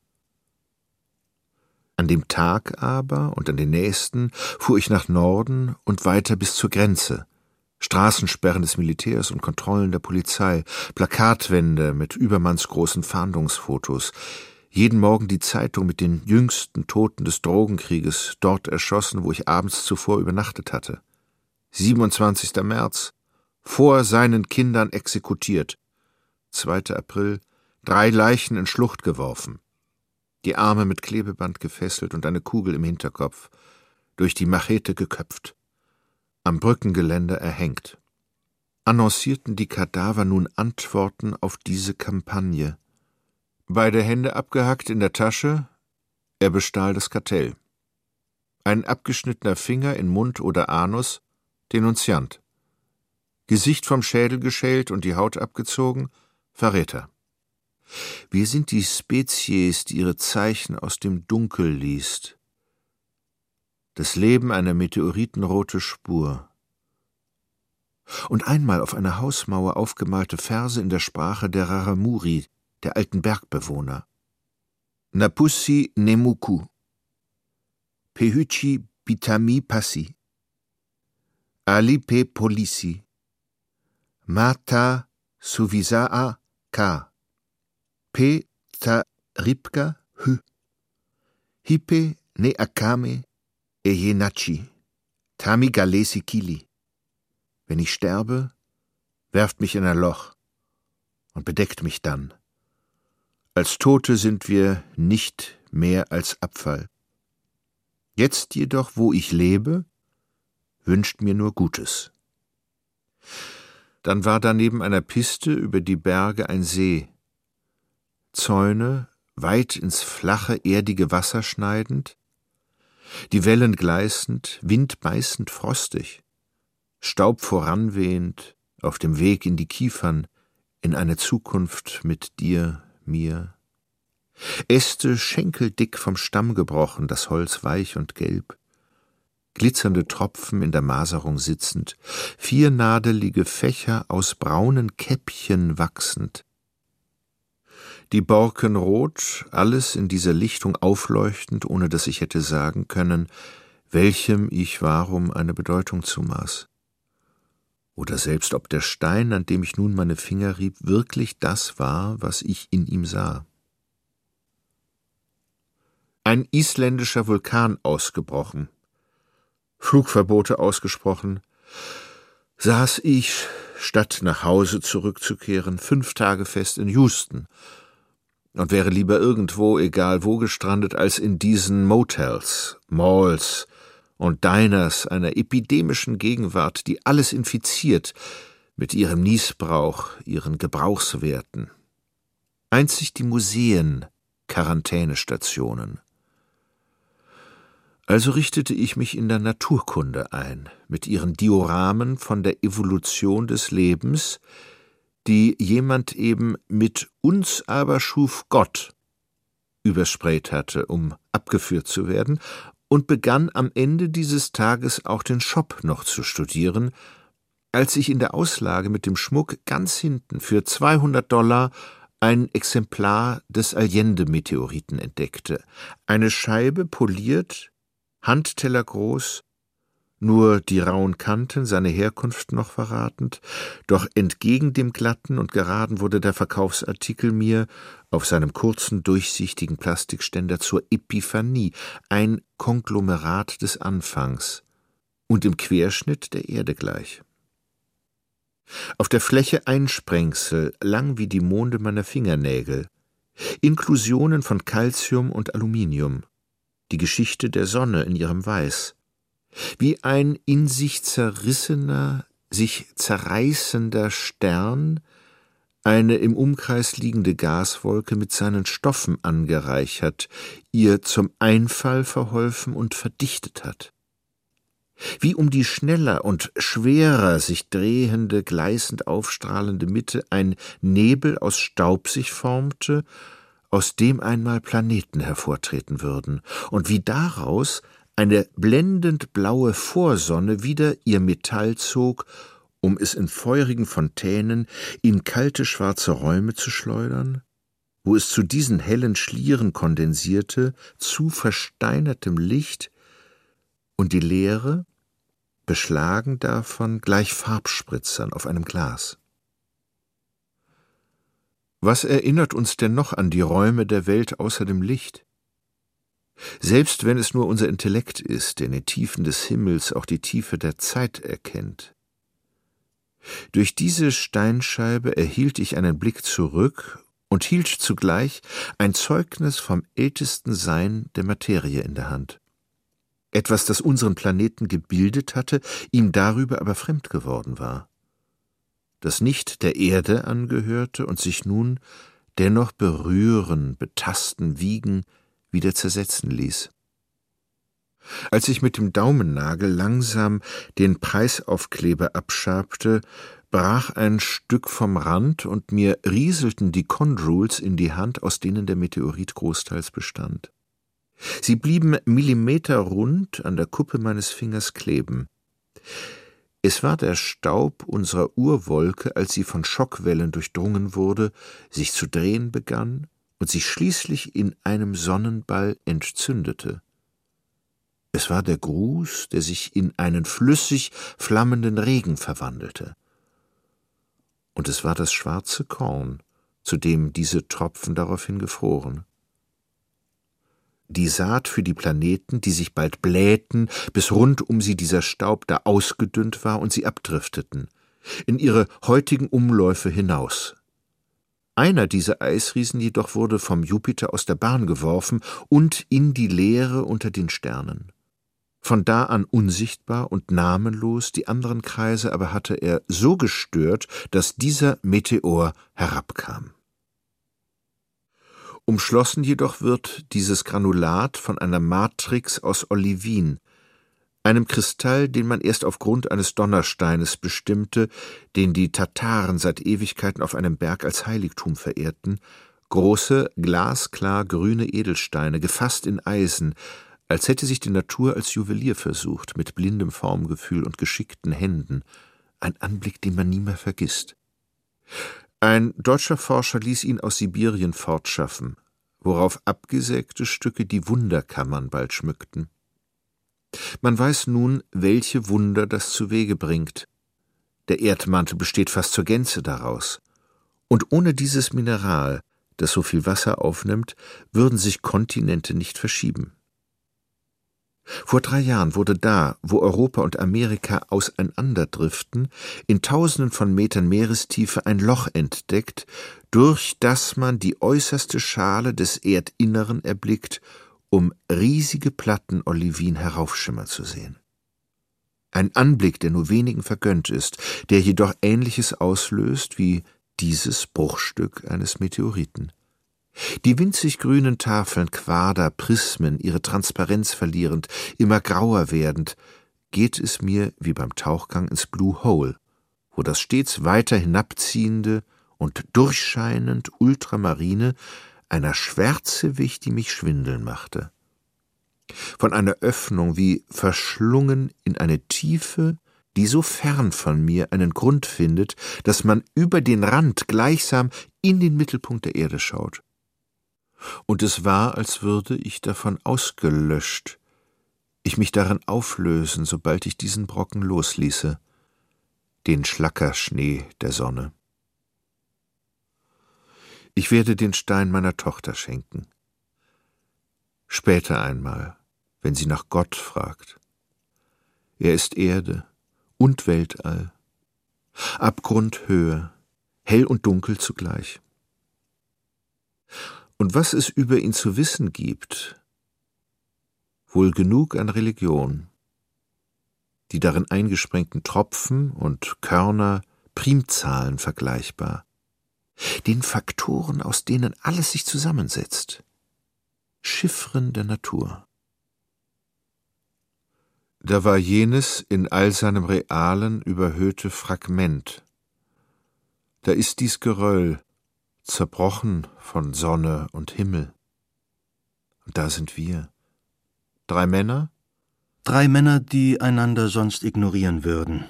An dem Tag aber und an den nächsten fuhr ich nach Norden und weiter bis zur Grenze. Straßensperren des Militärs und Kontrollen der Polizei, Plakatwände mit übermannsgroßen Fahndungsfotos, jeden Morgen die Zeitung mit den jüngsten Toten des Drogenkrieges, dort erschossen, wo ich abends zuvor übernachtet hatte. 27. März, vor seinen Kindern exekutiert. 2. April, drei Leichen in Schlucht geworfen die Arme mit Klebeband gefesselt und eine Kugel im Hinterkopf, durch die Machete geköpft, am Brückengeländer erhängt. Annoncierten die Kadaver nun Antworten auf diese Kampagne. Beide Hände abgehackt in der Tasche, er bestahl das Kartell. Ein abgeschnittener Finger in Mund oder Anus, Denunziant. Gesicht vom Schädel geschält und die Haut abgezogen, Verräter. Wir sind die Spezies, die ihre Zeichen aus dem Dunkel liest. Das Leben eine meteoritenrote Spur. Und einmal auf einer Hausmauer aufgemalte Verse in der Sprache der Raramuri, der alten Bergbewohner. Napussi Nemuku. Pehuchi Pitami Passi. Alipe Polisi. Mata Suvisaa Ka. P taripka hü. Hipe ne akame ejenachi. Tami galesi kili. Wenn ich sterbe, werft mich in ein Loch und bedeckt mich dann. Als Tote sind wir nicht mehr als Abfall. Jetzt jedoch, wo ich lebe, wünscht mir nur Gutes. Dann war da neben einer Piste über die Berge ein See, Zäune weit ins flache, erdige Wasser schneidend, die Wellen gleißend, windbeißend frostig, Staub voranwehend, auf dem Weg in die Kiefern, in eine Zukunft mit dir, mir, Äste schenkeldick vom Stamm gebrochen, das Holz weich und gelb, glitzernde Tropfen in der Maserung sitzend, viernadelige Fächer aus braunen Käppchen wachsend. Die Borken rot, alles in dieser Lichtung aufleuchtend, ohne dass ich hätte sagen können, welchem ich warum eine Bedeutung zumaß. Oder selbst ob der Stein, an dem ich nun meine Finger rieb, wirklich das war, was ich in ihm sah. Ein isländischer Vulkan ausgebrochen, Flugverbote ausgesprochen, saß ich, statt nach Hause zurückzukehren, fünf Tage fest in Houston und wäre lieber irgendwo, egal wo, gestrandet, als in diesen Motels, Malls und Diners einer epidemischen Gegenwart, die alles infiziert mit ihrem Niesbrauch, ihren Gebrauchswerten. Einzig die Museen Quarantänestationen. Also richtete ich mich in der Naturkunde ein, mit ihren Dioramen von der Evolution des Lebens, die jemand eben mit uns aber schuf Gott übersprayt hatte, um abgeführt zu werden, und begann am Ende dieses Tages auch den Shop noch zu studieren, als ich in der Auslage mit dem Schmuck ganz hinten für 200 Dollar ein Exemplar des Allende-Meteoriten entdeckte, eine Scheibe poliert Handteller groß, nur die rauen Kanten seine Herkunft noch verratend, doch entgegen dem glatten und geraden wurde der Verkaufsartikel mir auf seinem kurzen, durchsichtigen Plastikständer zur Epiphanie, ein Konglomerat des Anfangs und im Querschnitt der Erde gleich. Auf der Fläche Einsprengsel, lang wie die Monde meiner Fingernägel, Inklusionen von Calcium und Aluminium, die Geschichte der Sonne in ihrem Weiß. Wie ein in sich zerrissener, sich zerreißender Stern eine im Umkreis liegende Gaswolke mit seinen Stoffen angereichert, ihr zum Einfall verholfen und verdichtet hat. Wie um die schneller und schwerer sich drehende, gleißend aufstrahlende Mitte ein Nebel aus Staub sich formte aus dem einmal Planeten hervortreten würden, und wie daraus eine blendend blaue Vorsonne wieder ihr Metall zog, um es in feurigen Fontänen in kalte schwarze Räume zu schleudern, wo es zu diesen hellen Schlieren kondensierte, zu versteinertem Licht, und die Leere, beschlagen davon gleich Farbspritzern auf einem Glas. Was erinnert uns denn noch an die Räume der Welt außer dem Licht? Selbst wenn es nur unser Intellekt ist, der in den Tiefen des Himmels auch die Tiefe der Zeit erkennt. Durch diese Steinscheibe erhielt ich einen Blick zurück und hielt zugleich ein Zeugnis vom ältesten Sein der Materie in der Hand. Etwas, das unseren Planeten gebildet hatte, ihm darüber aber fremd geworden war das nicht der Erde angehörte und sich nun dennoch berühren, betasten, wiegen, wieder zersetzen ließ. Als ich mit dem Daumennagel langsam den Preisaufkleber abschabte, brach ein Stück vom Rand und mir rieselten die Chondrules in die Hand, aus denen der Meteorit großteils bestand. Sie blieben millimeterrund an der Kuppe meines Fingers kleben. Es war der Staub unserer Urwolke, als sie von Schockwellen durchdrungen wurde, sich zu drehen begann und sich schließlich in einem Sonnenball entzündete. Es war der Gruß, der sich in einen flüssig flammenden Regen verwandelte. Und es war das schwarze Korn, zu dem diese Tropfen daraufhin gefroren die Saat für die Planeten, die sich bald blähten, bis rund um sie dieser Staub da ausgedünnt war und sie abdrifteten, in ihre heutigen Umläufe hinaus. Einer dieser Eisriesen jedoch wurde vom Jupiter aus der Bahn geworfen und in die Leere unter den Sternen. Von da an unsichtbar und namenlos, die anderen Kreise aber hatte er so gestört, dass dieser Meteor herabkam. Umschlossen jedoch wird dieses Granulat von einer Matrix aus Olivin, einem Kristall, den man erst aufgrund eines Donnersteines bestimmte, den die Tataren seit Ewigkeiten auf einem Berg als Heiligtum verehrten, Große, glasklar grüne Edelsteine, gefasst in Eisen, als hätte sich die Natur als Juwelier versucht, mit blindem Formgefühl und geschickten Händen. Ein Anblick, den man nie mehr vergisst. Ein deutscher Forscher ließ ihn aus Sibirien fortschaffen, worauf abgesägte Stücke die Wunderkammern bald schmückten. Man weiß nun, welche Wunder das zuwege bringt. Der Erdmantel besteht fast zur Gänze daraus. Und ohne dieses Mineral, das so viel Wasser aufnimmt, würden sich Kontinente nicht verschieben. Vor drei Jahren wurde da, wo Europa und Amerika auseinanderdriften, in tausenden von Metern Meerestiefe ein Loch entdeckt, durch das man die äußerste Schale des Erdinneren erblickt, um riesige Platten Olivin heraufschimmern zu sehen. Ein Anblick, der nur wenigen vergönnt ist, der jedoch Ähnliches auslöst wie dieses Bruchstück eines Meteoriten. Die winzig grünen Tafeln Quader, Prismen, ihre Transparenz verlierend, immer grauer werdend, geht es mir wie beim Tauchgang ins Blue Hole, wo das stets weiter hinabziehende und durchscheinend ultramarine einer Schwärze wich, die mich schwindeln machte. Von einer Öffnung wie verschlungen in eine Tiefe, die so fern von mir einen Grund findet, dass man über den Rand gleichsam in den Mittelpunkt der Erde schaut und es war, als würde ich davon ausgelöscht, ich mich darin auflösen, sobald ich diesen Brocken losließe, den Schlackerschnee der Sonne. Ich werde den Stein meiner Tochter schenken. Später einmal, wenn sie nach Gott fragt. Er ist Erde und Weltall, Abgrund, Höhe, hell und dunkel zugleich. Und was es über ihn zu wissen gibt, wohl genug an Religion. Die darin eingesprengten Tropfen und Körner Primzahlen vergleichbar, den Faktoren, aus denen alles sich zusammensetzt, Chiffren der Natur. Da war jenes in all seinem Realen überhöhte Fragment. Da ist dies Geröll, zerbrochen von Sonne und Himmel. Und da sind wir. Drei Männer? Drei Männer, die einander sonst ignorieren würden.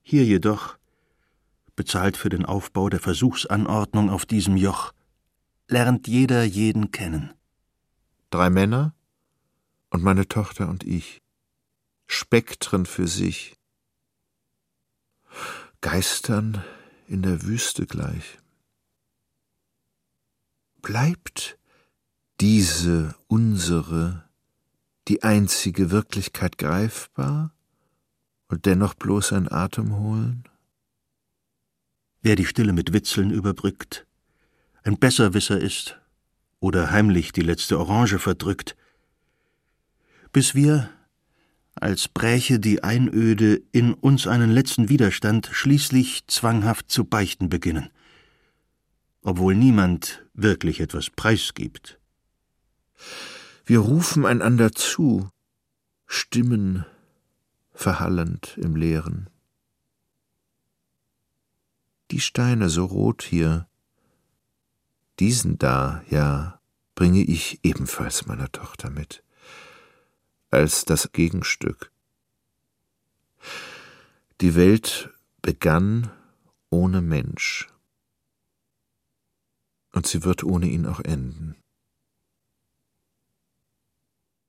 Hier jedoch, bezahlt für den Aufbau der Versuchsanordnung auf diesem Joch, lernt jeder jeden kennen. Drei Männer und meine Tochter und ich. Spektren für sich. Geistern in der Wüste gleich bleibt diese unsere, die einzige Wirklichkeit greifbar und dennoch bloß ein Atemholen? Wer die Stille mit Witzeln überbrückt, ein Besserwisser ist oder heimlich die letzte Orange verdrückt, bis wir, als bräche die Einöde in uns einen letzten Widerstand, schließlich zwanghaft zu beichten beginnen obwohl niemand wirklich etwas preisgibt. Wir rufen einander zu, Stimmen verhallend im Leeren. Die Steine so rot hier, diesen da, ja, bringe ich ebenfalls meiner Tochter mit, als das Gegenstück. Die Welt begann ohne Mensch und sie wird ohne ihn auch enden.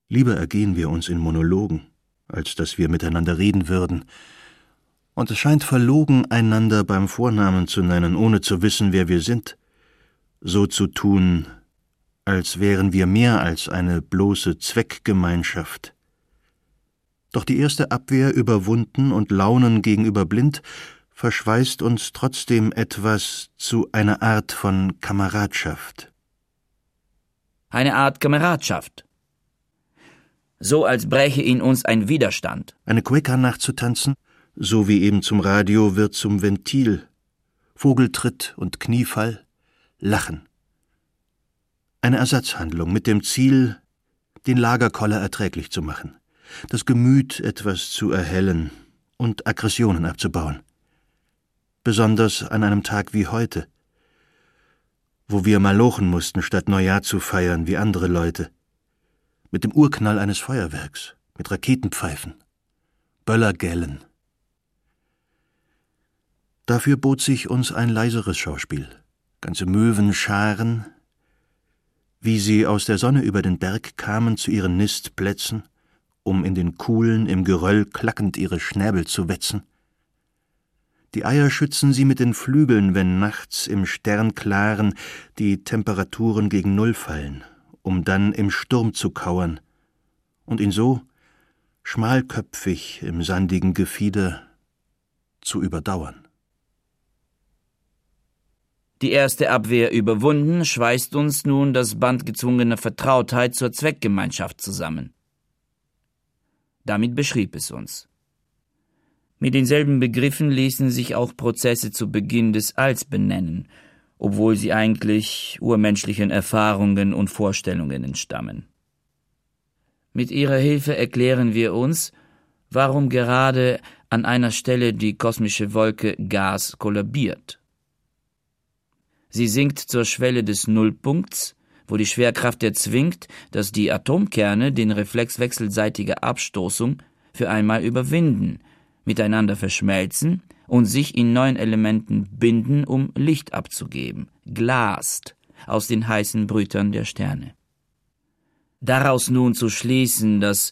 Lieber ergehen wir uns in Monologen, als dass wir miteinander reden würden, und es scheint verlogen, einander beim Vornamen zu nennen, ohne zu wissen, wer wir sind, so zu tun, als wären wir mehr als eine bloße Zweckgemeinschaft. Doch die erste Abwehr überwunden und Launen gegenüber blind, verschweißt uns trotzdem etwas zu einer Art von Kameradschaft. Eine Art Kameradschaft. So als bräche in uns ein Widerstand. Eine Quäker nachzutanzen, so wie eben zum Radio, wird zum Ventil. Vogeltritt und Kniefall, Lachen. Eine Ersatzhandlung mit dem Ziel, den Lagerkoller erträglich zu machen, das Gemüt etwas zu erhellen und Aggressionen abzubauen besonders an einem Tag wie heute, wo wir malochen mussten, statt Neujahr zu feiern wie andere Leute. Mit dem Urknall eines Feuerwerks, mit Raketenpfeifen, Böllergellen. Dafür bot sich uns ein leiseres Schauspiel. Ganze Möwenscharen, wie sie aus der Sonne über den Berg kamen zu ihren Nistplätzen, um in den Kuhlen im Geröll klackend ihre Schnäbel zu wetzen. Die Eier schützen sie mit den Flügeln, wenn nachts im Sternklaren die Temperaturen gegen Null fallen, um dann im Sturm zu kauern und ihn so, schmalköpfig im sandigen Gefieder, zu überdauern. Die erste Abwehr überwunden, schweißt uns nun das Band gezwungener Vertrautheit zur Zweckgemeinschaft zusammen. Damit beschrieb es uns. Mit denselben Begriffen ließen sich auch Prozesse zu Beginn des Alls benennen, obwohl sie eigentlich urmenschlichen Erfahrungen und Vorstellungen entstammen. Mit ihrer Hilfe erklären wir uns, warum gerade an einer Stelle die kosmische Wolke Gas kollabiert. Sie sinkt zur Schwelle des Nullpunkts, wo die Schwerkraft erzwingt, dass die Atomkerne den Reflex wechselseitiger Abstoßung für einmal überwinden, miteinander verschmelzen und sich in neuen Elementen binden, um Licht abzugeben, glast aus den heißen Brütern der Sterne. Daraus nun zu schließen, dass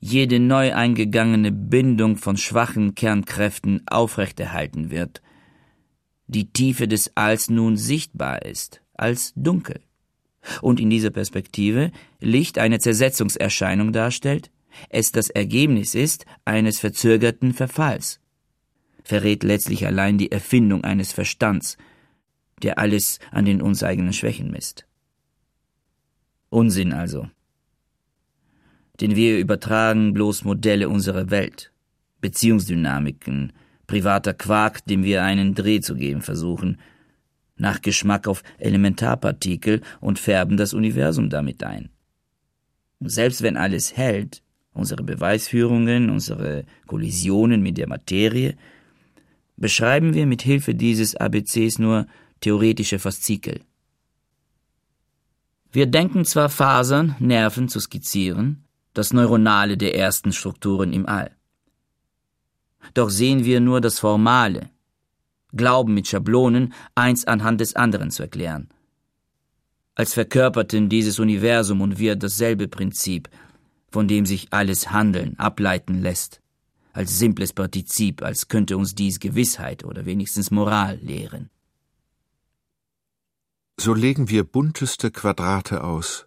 jede neu eingegangene Bindung von schwachen Kernkräften aufrechterhalten wird, die Tiefe des Alls nun sichtbar ist, als dunkel, und in dieser Perspektive Licht eine Zersetzungserscheinung darstellt, es das Ergebnis ist eines verzögerten Verfalls, verrät letztlich allein die Erfindung eines Verstands, der alles an den uns eigenen Schwächen misst. Unsinn also. Denn wir übertragen bloß Modelle unserer Welt, Beziehungsdynamiken, privater Quark, dem wir einen Dreh zu geben versuchen, nach Geschmack auf Elementarpartikel und färben das Universum damit ein. Und selbst wenn alles hält, unsere Beweisführungen, unsere Kollisionen mit der Materie, beschreiben wir mit Hilfe dieses ABCs nur theoretische Faszikel. Wir denken zwar Fasern, Nerven zu skizzieren, das Neuronale der ersten Strukturen im All doch sehen wir nur das Formale, glauben mit Schablonen eins anhand des anderen zu erklären. Als verkörperten dieses Universum und wir dasselbe Prinzip, von dem sich alles Handeln ableiten lässt, als simples Partizip, als könnte uns dies Gewissheit oder wenigstens Moral lehren. So legen wir bunteste Quadrate aus.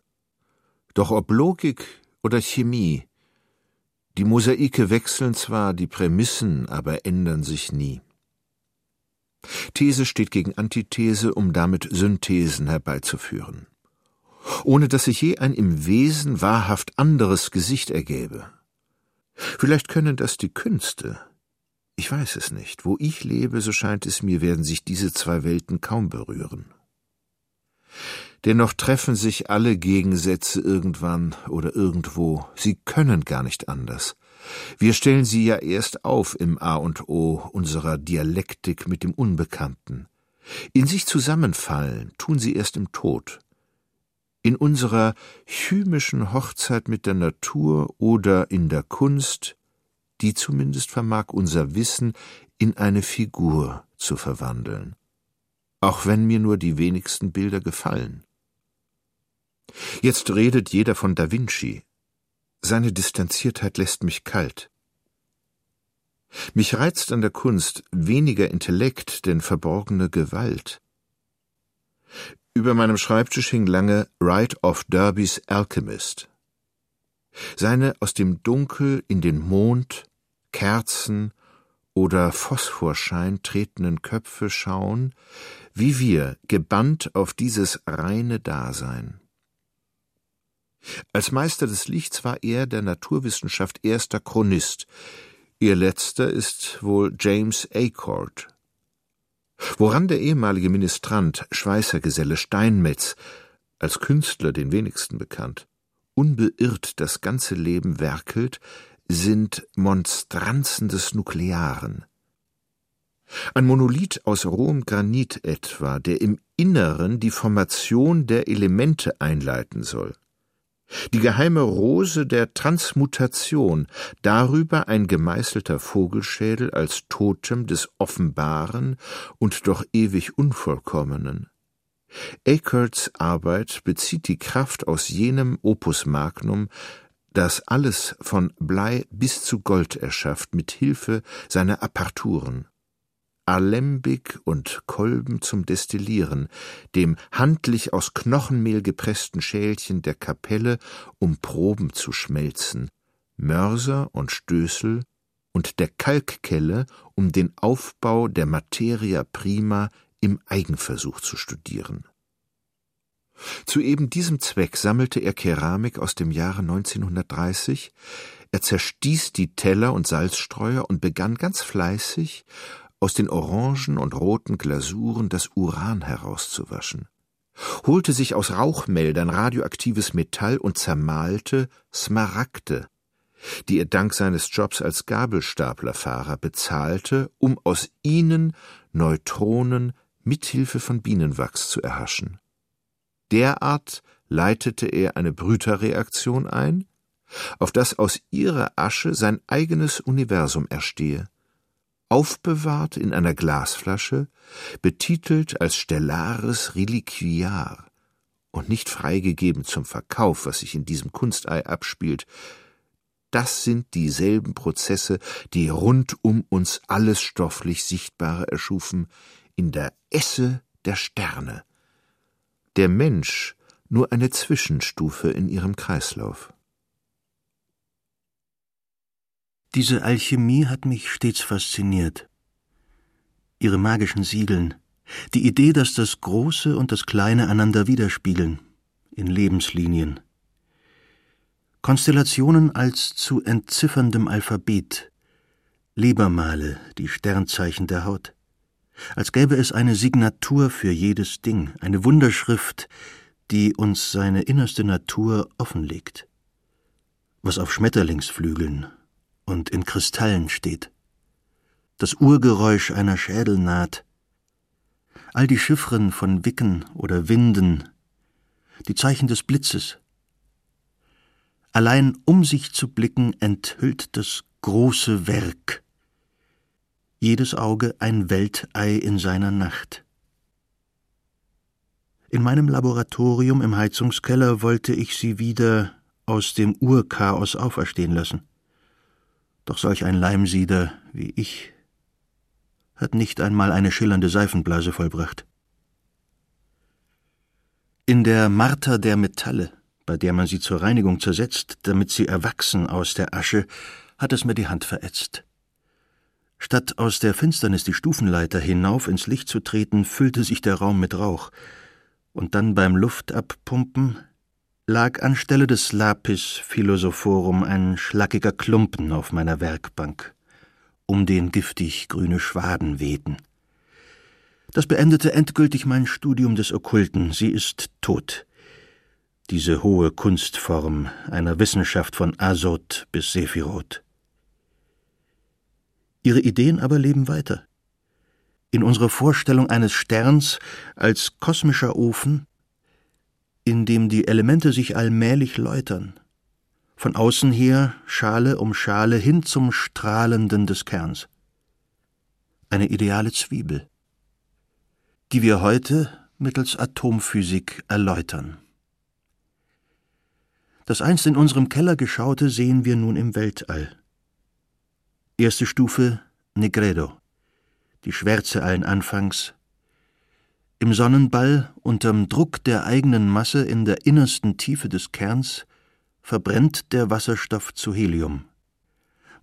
Doch ob Logik oder Chemie, die Mosaike wechseln zwar, die Prämissen aber ändern sich nie. These steht gegen Antithese, um damit Synthesen herbeizuführen, ohne dass sich je ein im Wesen wahrhaft anderes Gesicht ergäbe. Vielleicht können das die Künste. Ich weiß es nicht. Wo ich lebe, so scheint es mir, werden sich diese zwei Welten kaum berühren. Dennoch treffen sich alle Gegensätze irgendwann oder irgendwo. Sie können gar nicht anders. Wir stellen sie ja erst auf im A und O unserer Dialektik mit dem Unbekannten. In sich zusammenfallen tun sie erst im Tod. In unserer chymischen Hochzeit mit der Natur oder in der Kunst, die zumindest vermag unser Wissen in eine Figur zu verwandeln. Auch wenn mir nur die wenigsten Bilder gefallen. Jetzt redet jeder von Da Vinci. Seine Distanziertheit lässt mich kalt. Mich reizt an der Kunst weniger Intellekt, denn verborgene Gewalt. Über meinem Schreibtisch hing lange Wright of Derbys Alchemist. Seine aus dem Dunkel in den Mond, Kerzen oder Phosphorschein tretenden Köpfe schauen, wie wir gebannt auf dieses reine Dasein. Als Meister des Lichts war er der Naturwissenschaft erster Chronist. Ihr letzter ist wohl James Acord. Woran der ehemalige Ministrant, Schweißergeselle Steinmetz, als Künstler den wenigsten bekannt, unbeirrt das ganze Leben werkelt, sind Monstranzen des Nuklearen. Ein Monolith aus rohem Granit etwa, der im Inneren die Formation der Elemente einleiten soll. Die geheime Rose der Transmutation, darüber ein gemeißelter Vogelschädel als Totem des Offenbaren und doch ewig Unvollkommenen. Eckerts Arbeit bezieht die Kraft aus jenem Opus Magnum, das alles von Blei bis zu Gold erschafft mit Hilfe seiner Apparturen. Alembik und Kolben zum Destillieren, dem handlich aus Knochenmehl gepressten Schälchen der Kapelle, um Proben zu schmelzen, Mörser und Stößel und der Kalkkelle, um den Aufbau der Materia prima im Eigenversuch zu studieren. Zu eben diesem Zweck sammelte er Keramik aus dem Jahre 1930, er zerstieß die Teller und Salzstreuer und begann ganz fleißig, aus den orangen und roten Glasuren das Uran herauszuwaschen, holte sich aus Rauchmeldern radioaktives Metall und zermahlte Smaragde, die er dank seines Jobs als Gabelstaplerfahrer bezahlte, um aus ihnen Neutronen mithilfe von Bienenwachs zu erhaschen. Derart leitete er eine Brüterreaktion ein, auf das aus ihrer Asche sein eigenes Universum erstehe aufbewahrt in einer Glasflasche, betitelt als stellares Reliquiar und nicht freigegeben zum Verkauf, was sich in diesem Kunstei abspielt, das sind dieselben Prozesse, die rund um uns alles stofflich Sichtbare erschufen, in der Esse der Sterne. Der Mensch nur eine Zwischenstufe in ihrem Kreislauf. Diese Alchemie hat mich stets fasziniert. Ihre magischen Siegeln, die Idee, dass das Große und das Kleine einander widerspiegeln, in Lebenslinien. Konstellationen als zu entzifferndem Alphabet, Lebermale, die Sternzeichen der Haut. Als gäbe es eine Signatur für jedes Ding, eine Wunderschrift, die uns seine innerste Natur offenlegt. Was auf Schmetterlingsflügeln und in Kristallen steht. Das Urgeräusch einer Schädelnaht, all die Chiffren von Wicken oder Winden, die Zeichen des Blitzes. Allein um sich zu blicken enthüllt das große Werk. Jedes Auge ein Weltei in seiner Nacht. In meinem Laboratorium im Heizungskeller wollte ich sie wieder aus dem Urchaos auferstehen lassen. Doch solch ein Leimsieder wie ich hat nicht einmal eine schillernde Seifenblase vollbracht. In der Marter der Metalle, bei der man sie zur Reinigung zersetzt, damit sie erwachsen aus der Asche, hat es mir die Hand verätzt. Statt aus der Finsternis die Stufenleiter hinauf ins Licht zu treten, füllte sich der Raum mit Rauch, und dann beim Luftabpumpen lag anstelle des Lapis Philosophorum ein schlackiger Klumpen auf meiner Werkbank, um den giftig grüne Schwaden wehten. Das beendete endgültig mein Studium des Okkulten. Sie ist tot. Diese hohe Kunstform einer Wissenschaft von Azot bis Sephiroth. Ihre Ideen aber leben weiter. In unserer Vorstellung eines Sterns als kosmischer Ofen in dem die Elemente sich allmählich läutern, von außen her Schale um Schale hin zum Strahlenden des Kerns. Eine ideale Zwiebel, die wir heute mittels Atomphysik erläutern. Das einst in unserem Keller geschaute sehen wir nun im Weltall. Erste Stufe Negredo, die Schwärze allen Anfangs, im Sonnenball, unterm Druck der eigenen Masse in der innersten Tiefe des Kerns, verbrennt der Wasserstoff zu Helium.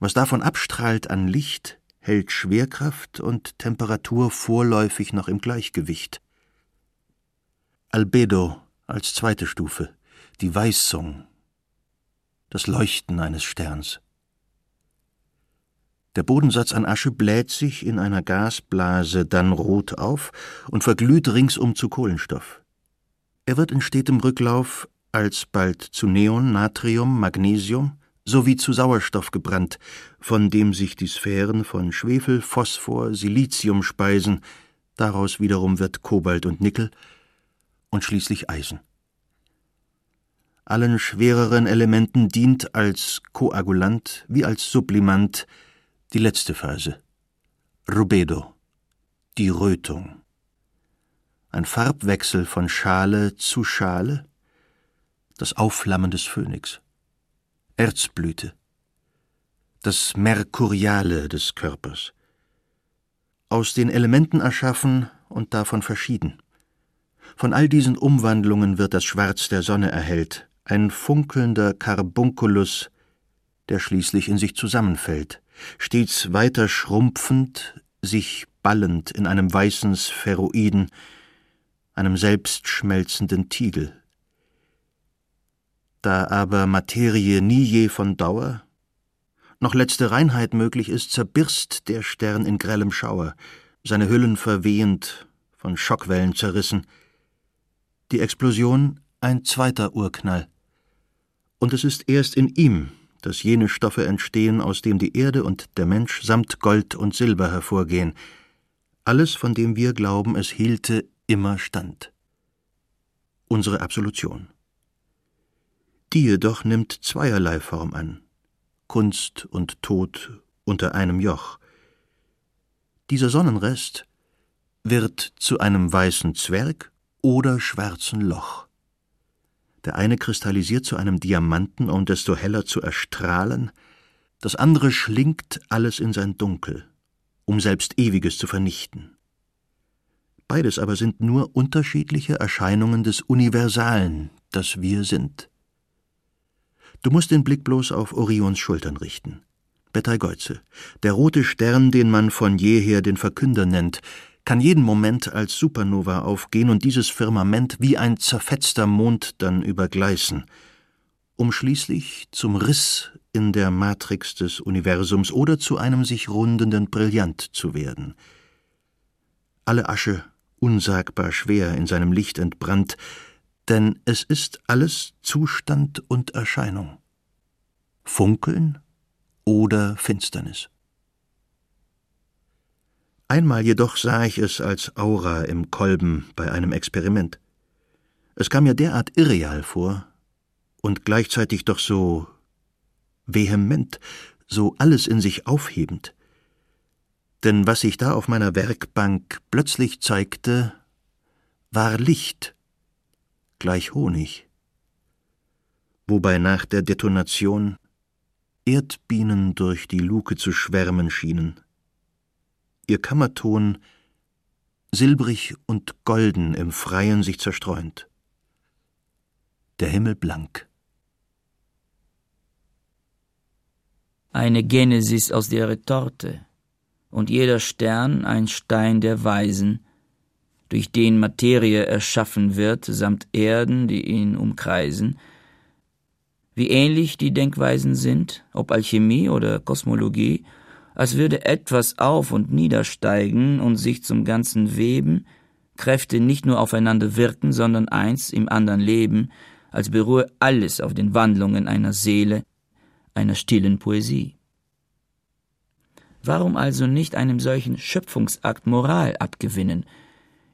Was davon abstrahlt an Licht, hält Schwerkraft und Temperatur vorläufig noch im Gleichgewicht. Albedo als zweite Stufe, die Weißung, das Leuchten eines Sterns. Der Bodensatz an Asche bläht sich in einer Gasblase dann rot auf und verglüht ringsum zu Kohlenstoff. Er wird in stetem Rücklauf alsbald zu Neon, Natrium, Magnesium, sowie zu Sauerstoff gebrannt, von dem sich die Sphären von Schwefel, Phosphor, Silizium speisen, daraus wiederum wird Kobalt und Nickel und schließlich Eisen. Allen schwereren Elementen dient als Koagulant wie als Sublimant die letzte Phase. Rubedo, die Rötung. Ein Farbwechsel von Schale zu Schale, das Aufflammen des Phönix. Erzblüte, das Merkuriale des Körpers. Aus den Elementen erschaffen und davon verschieden. Von all diesen Umwandlungen wird das Schwarz der Sonne erhellt, ein funkelnder Carbunculus, der schließlich in sich zusammenfällt, stets weiter schrumpfend, sich ballend in einem weißen Spheroiden, einem selbstschmelzenden Tiegel. Da aber Materie nie je von Dauer, noch letzte Reinheit möglich ist, zerbirst der Stern in grellem Schauer, seine Hüllen verwehend, von Schockwellen zerrissen. Die Explosion ein zweiter Urknall. Und es ist erst in ihm, dass jene Stoffe entstehen, aus dem die Erde und der Mensch samt Gold und Silber hervorgehen. Alles, von dem wir glauben, es hielte immer stand. Unsere Absolution. Die jedoch nimmt zweierlei Form an. Kunst und Tod unter einem Joch. Dieser Sonnenrest wird zu einem weißen Zwerg oder schwarzen Loch. Der eine kristallisiert zu einem Diamanten, um desto heller zu erstrahlen, das andere schlingt alles in sein Dunkel, um selbst Ewiges zu vernichten. Beides aber sind nur unterschiedliche Erscheinungen des Universalen, das wir sind. Du musst den Blick bloß auf Orions Schultern richten. Betelgeuse, der rote Stern, den man von jeher den Verkünder nennt, kann jeden Moment als Supernova aufgehen und dieses Firmament wie ein zerfetzter Mond dann übergleißen, um schließlich zum Riss in der Matrix des Universums oder zu einem sich rundenden Brillant zu werden. Alle Asche unsagbar schwer in seinem Licht entbrannt, denn es ist alles Zustand und Erscheinung. Funkeln oder Finsternis. Einmal jedoch sah ich es als Aura im Kolben bei einem Experiment. Es kam mir derart irreal vor und gleichzeitig doch so vehement, so alles in sich aufhebend. Denn was sich da auf meiner Werkbank plötzlich zeigte, war Licht, gleich Honig, wobei nach der Detonation Erdbienen durch die Luke zu schwärmen schienen ihr Kammerton silbrig und golden im Freien sich zerstreuend. Der Himmel blank. Eine Genesis aus der Retorte und jeder Stern ein Stein der Weisen, durch den Materie erschaffen wird, samt Erden, die ihn umkreisen. Wie ähnlich die Denkweisen sind, ob Alchemie oder Kosmologie, als würde etwas auf und niedersteigen und sich zum Ganzen weben, Kräfte nicht nur aufeinander wirken, sondern eins im anderen leben, als beruhe alles auf den Wandlungen einer Seele, einer stillen Poesie. Warum also nicht einem solchen Schöpfungsakt Moral abgewinnen,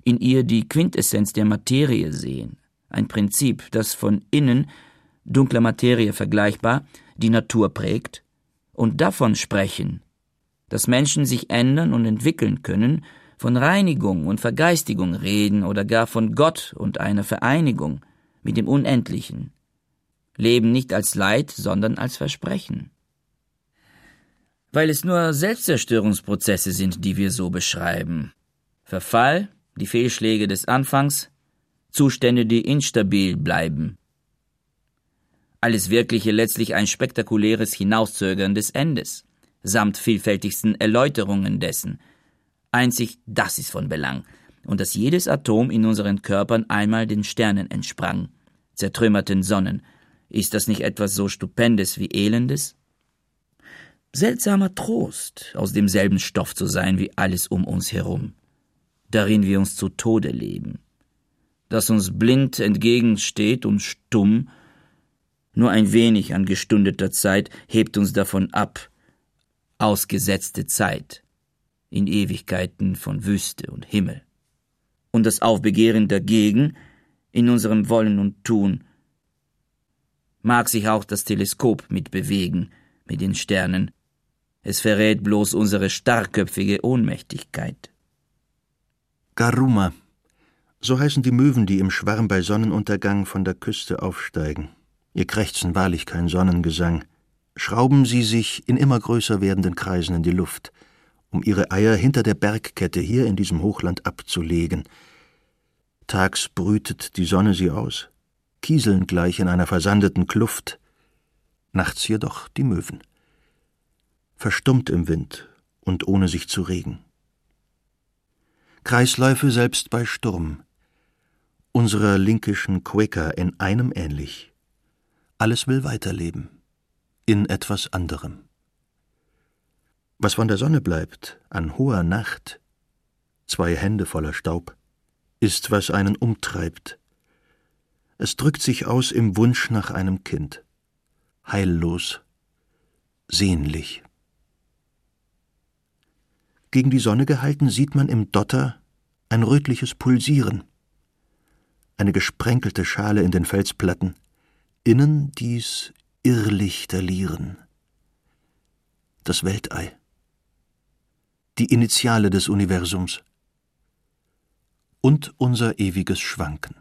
in ihr die Quintessenz der Materie sehen, ein Prinzip, das von innen, dunkler Materie vergleichbar, die Natur prägt, und davon sprechen, dass Menschen sich ändern und entwickeln können, von Reinigung und Vergeistigung reden oder gar von Gott und einer Vereinigung mit dem Unendlichen. Leben nicht als Leid, sondern als Versprechen. Weil es nur Selbstzerstörungsprozesse sind, die wir so beschreiben. Verfall, die Fehlschläge des Anfangs, Zustände, die instabil bleiben. Alles Wirkliche letztlich ein spektakuläres Hinauszögern des Endes samt vielfältigsten Erläuterungen dessen. Einzig das ist von Belang, und dass jedes Atom in unseren Körpern einmal den Sternen entsprang, zertrümmerten Sonnen. Ist das nicht etwas so Stupendes wie Elendes? Seltsamer Trost, aus demselben Stoff zu sein wie alles um uns herum, darin wir uns zu Tode leben, das uns blind entgegensteht und stumm, Nur ein wenig an gestundeter Zeit hebt uns davon ab. Ausgesetzte Zeit in Ewigkeiten von Wüste und Himmel. Und das Aufbegehren dagegen in unserem Wollen und Tun mag sich auch das Teleskop mitbewegen mit den Sternen. Es verrät bloß unsere starrköpfige Ohnmächtigkeit. Garuma, so heißen die Möwen, die im Schwarm bei Sonnenuntergang von der Küste aufsteigen. Ihr krächzen wahrlich kein Sonnengesang. Schrauben sie sich in immer größer werdenden Kreisen in die Luft, um ihre Eier hinter der Bergkette hier in diesem Hochland abzulegen. Tags brütet die Sonne sie aus, kieseln gleich in einer versandeten Kluft, nachts jedoch die Möwen. Verstummt im Wind und ohne sich zu regen. Kreisläufe selbst bei Sturm, unserer linkischen Quaker in einem ähnlich. Alles will weiterleben, in etwas anderem. Was von der Sonne bleibt, an hoher Nacht, zwei Hände voller Staub, ist, was einen umtreibt. Es drückt sich aus im Wunsch nach einem Kind, heillos, sehnlich. Gegen die Sonne gehalten sieht man im Dotter ein rötliches Pulsieren, eine gesprenkelte Schale in den Felsplatten, innen dies Irrlichterlieren. Das Weltei die Initiale des Universums und unser ewiges Schwanken.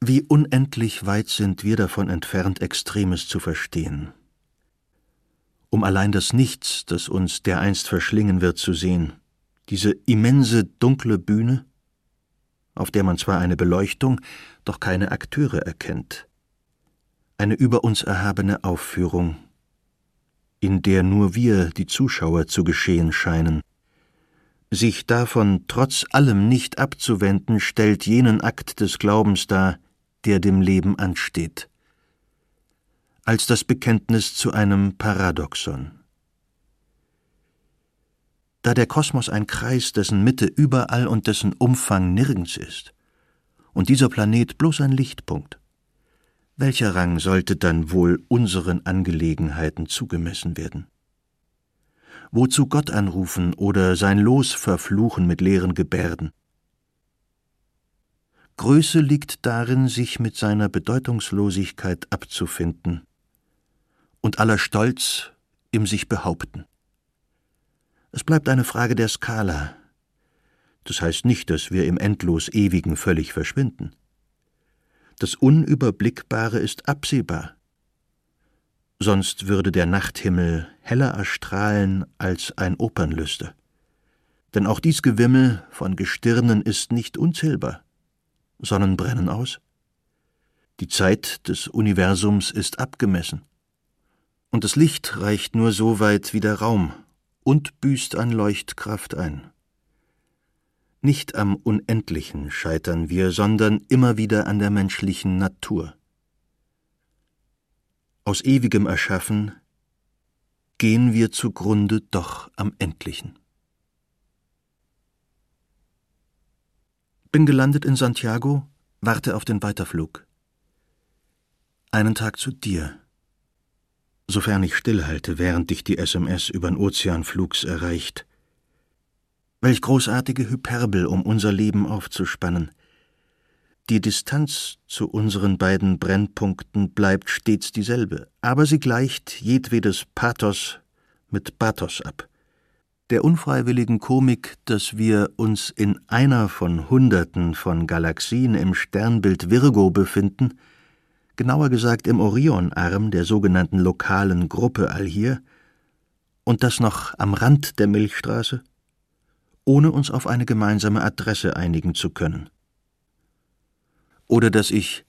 Wie unendlich weit sind wir davon entfernt, Extremes zu verstehen. Um allein das Nichts, das uns dereinst verschlingen wird, zu sehen, diese immense dunkle Bühne, auf der man zwar eine Beleuchtung, doch keine Akteure erkennt, eine über uns erhabene Aufführung in der nur wir, die Zuschauer, zu geschehen scheinen. Sich davon trotz allem nicht abzuwenden, stellt jenen Akt des Glaubens dar, der dem Leben ansteht, als das Bekenntnis zu einem Paradoxon. Da der Kosmos ein Kreis, dessen Mitte überall und dessen Umfang nirgends ist, und dieser Planet bloß ein Lichtpunkt, welcher Rang sollte dann wohl unseren Angelegenheiten zugemessen werden? Wozu Gott anrufen oder sein Los verfluchen mit leeren Gebärden? Größe liegt darin, sich mit seiner Bedeutungslosigkeit abzufinden und aller Stolz im sich behaupten. Es bleibt eine Frage der Skala. Das heißt nicht, dass wir im endlos Ewigen völlig verschwinden. Das Unüberblickbare ist absehbar. Sonst würde der Nachthimmel heller erstrahlen als ein Opernlüster. Denn auch dies Gewimmel von Gestirnen ist nicht unzählbar. Sonnen brennen aus. Die Zeit des Universums ist abgemessen. Und das Licht reicht nur so weit wie der Raum und büßt an Leuchtkraft ein. Nicht am Unendlichen scheitern wir, sondern immer wieder an der menschlichen Natur. Aus ewigem Erschaffen gehen wir zugrunde doch am Endlichen. Bin gelandet in Santiago, warte auf den Weiterflug. Einen Tag zu dir. Sofern ich stillhalte, während dich die SMS übern Ozeanflugs erreicht, Welch großartige Hyperbel, um unser Leben aufzuspannen. Die Distanz zu unseren beiden Brennpunkten bleibt stets dieselbe, aber sie gleicht jedwedes Pathos mit Bathos ab. Der unfreiwilligen Komik, dass wir uns in einer von Hunderten von Galaxien im Sternbild Virgo befinden, genauer gesagt im Orionarm der sogenannten lokalen Gruppe Alhier, und das noch am Rand der Milchstraße? ohne uns auf eine gemeinsame Adresse einigen zu können. Oder dass ich,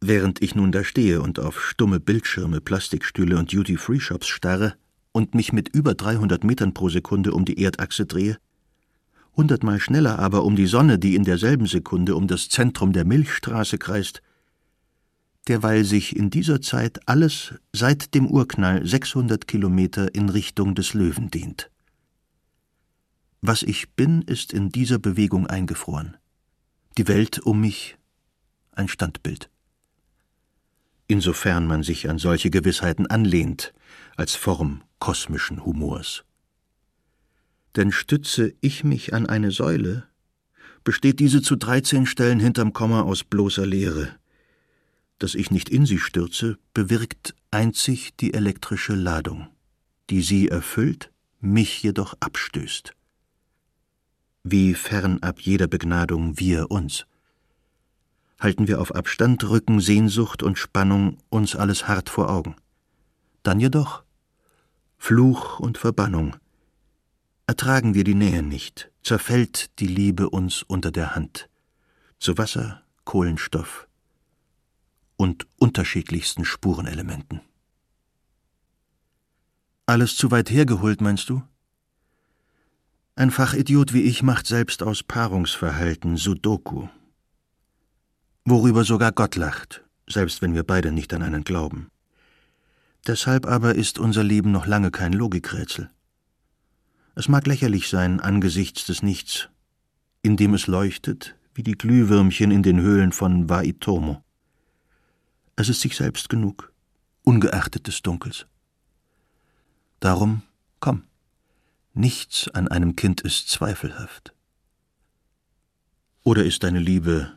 während ich nun da stehe und auf stumme Bildschirme, Plastikstühle und Duty-Free-Shops starre und mich mit über 300 Metern pro Sekunde um die Erdachse drehe, hundertmal schneller aber um die Sonne, die in derselben Sekunde um das Zentrum der Milchstraße kreist, derweil sich in dieser Zeit alles seit dem Urknall 600 Kilometer in Richtung des Löwen dehnt. Was ich bin, ist in dieser Bewegung eingefroren. die Welt um mich ein Standbild. Insofern man sich an solche Gewissheiten anlehnt, als Form kosmischen Humors. Denn stütze ich mich an eine Säule, besteht diese zu dreizehn Stellen hinterm Komma aus bloßer Leere. Dass ich nicht in sie stürze, bewirkt einzig die elektrische Ladung, die sie erfüllt, mich jedoch abstößt. Wie fernab jeder Begnadung wir uns. Halten wir auf Abstand, rücken Sehnsucht und Spannung uns alles hart vor Augen. Dann jedoch Fluch und Verbannung. Ertragen wir die Nähe nicht, zerfällt die Liebe uns unter der Hand. Zu Wasser, Kohlenstoff und unterschiedlichsten Spurenelementen. Alles zu weit hergeholt, meinst du? Ein Fachidiot wie ich macht selbst aus Paarungsverhalten Sudoku. Worüber sogar Gott lacht, selbst wenn wir beide nicht an einen glauben. Deshalb aber ist unser Leben noch lange kein Logikrätsel. Es mag lächerlich sein angesichts des Nichts, in dem es leuchtet, wie die Glühwürmchen in den Höhlen von Waitomo. Es ist sich selbst genug, ungeachtet des Dunkels. Darum, komm, nichts an einem Kind ist zweifelhaft. Oder ist deine Liebe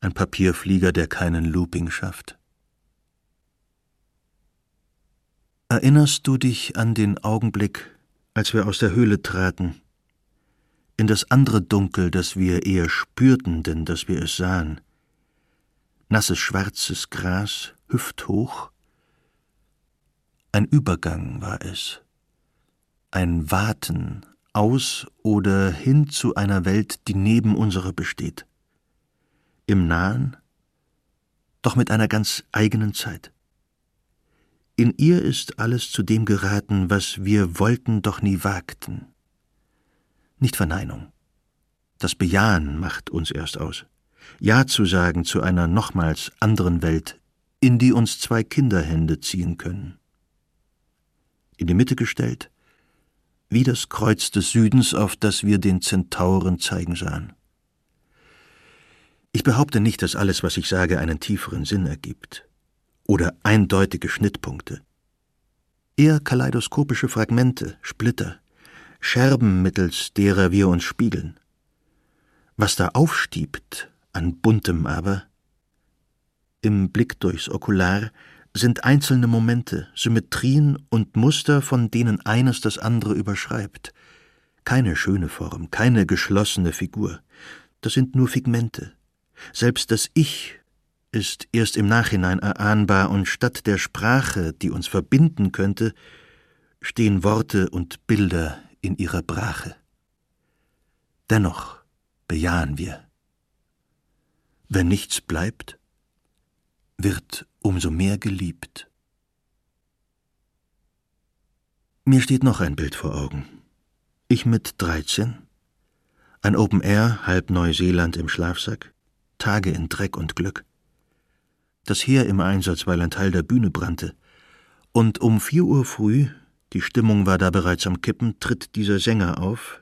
ein Papierflieger, der keinen Looping schafft? Erinnerst du dich an den Augenblick, als wir aus der Höhle traten, in das andere Dunkel, das wir eher spürten, denn dass wir es sahen. Nasses schwarzes Gras, hüfthoch. Ein Übergang war es, ein Warten aus oder hin zu einer Welt, die neben unserer besteht. Im Nahen, doch mit einer ganz eigenen Zeit. In ihr ist alles zu dem geraten, was wir wollten, doch nie wagten. Nicht Verneinung. Das Bejahen macht uns erst aus. Ja zu sagen zu einer nochmals anderen Welt, in die uns zwei Kinderhände ziehen können. In die Mitte gestellt, wie das Kreuz des Südens, auf das wir den Zentauren zeigen sahen. Ich behaupte nicht, dass alles, was ich sage, einen tieferen Sinn ergibt oder eindeutige Schnittpunkte. Eher kaleidoskopische Fragmente, Splitter, Scherben, mittels derer wir uns spiegeln. Was da aufstiebt, an buntem aber, im Blick durchs Okular, sind einzelne Momente, Symmetrien und Muster, von denen eines das andere überschreibt. Keine schöne Form, keine geschlossene Figur. Das sind nur Figmente. Selbst das Ich ist erst im Nachhinein erahnbar, und statt der Sprache, die uns verbinden könnte, stehen Worte und Bilder in ihrer Brache. Dennoch bejahen wir. Wenn nichts bleibt, wird umso mehr geliebt. Mir steht noch ein Bild vor Augen. Ich mit dreizehn, ein Open Air, halb Neuseeland im Schlafsack, Tage in Dreck und Glück das Heer im Einsatz, weil ein Teil der Bühne brannte. Und um vier Uhr früh, die Stimmung war da bereits am Kippen, tritt dieser Sänger auf,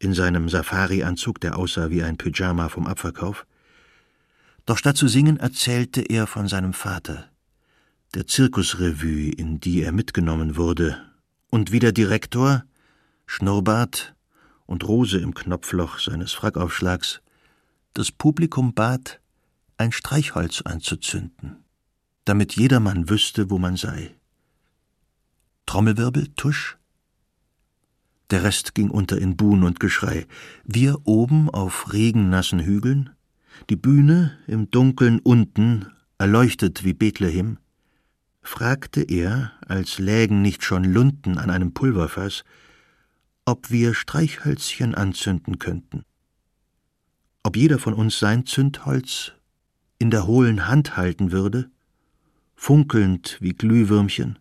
in seinem Safari-Anzug, der aussah wie ein Pyjama vom Abverkauf. Doch statt zu singen, erzählte er von seinem Vater, der Zirkusrevue, in die er mitgenommen wurde, und wie der Direktor, Schnurrbart und Rose im Knopfloch seines Frackaufschlags, das Publikum bat, ein Streichholz anzuzünden, damit jedermann wüsste, wo man sei. Trommelwirbel, Tusch. Der Rest ging unter in Buhn und Geschrei. Wir oben auf regennassen Hügeln, die Bühne im Dunkeln unten, erleuchtet wie Bethlehem, fragte er, als lägen nicht schon Lunten an einem Pulverfass, ob wir Streichhölzchen anzünden könnten. Ob jeder von uns sein Zündholz in der hohlen Hand halten würde, funkelnd wie Glühwürmchen,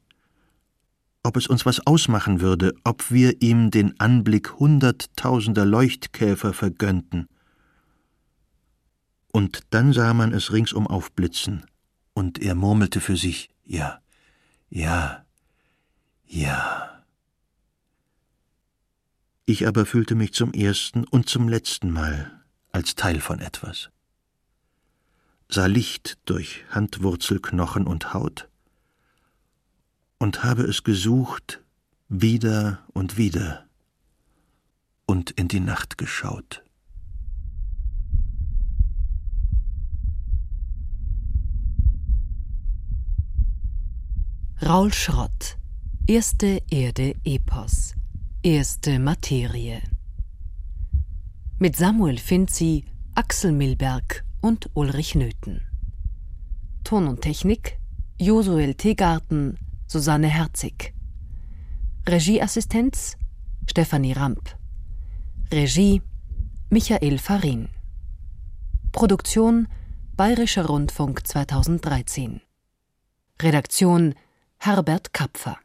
ob es uns was ausmachen würde, ob wir ihm den Anblick hunderttausender Leuchtkäfer vergönnten. Und dann sah man es ringsum aufblitzen, und er murmelte für sich Ja, ja, ja. Ich aber fühlte mich zum ersten und zum letzten Mal als Teil von etwas, sah Licht durch Handwurzel, Knochen und Haut und habe es gesucht wieder und wieder und in die Nacht geschaut. Raul Schrott Erste Erde Epos Erste Materie Mit Samuel Finzi, Axel Milberg und Ulrich Nöthen Ton und Technik Josuel Tegarten, Susanne Herzig. Regieassistenz Stefanie Ramp. Regie Michael Farin. Produktion Bayerischer Rundfunk 2013 Redaktion Herbert Kapfer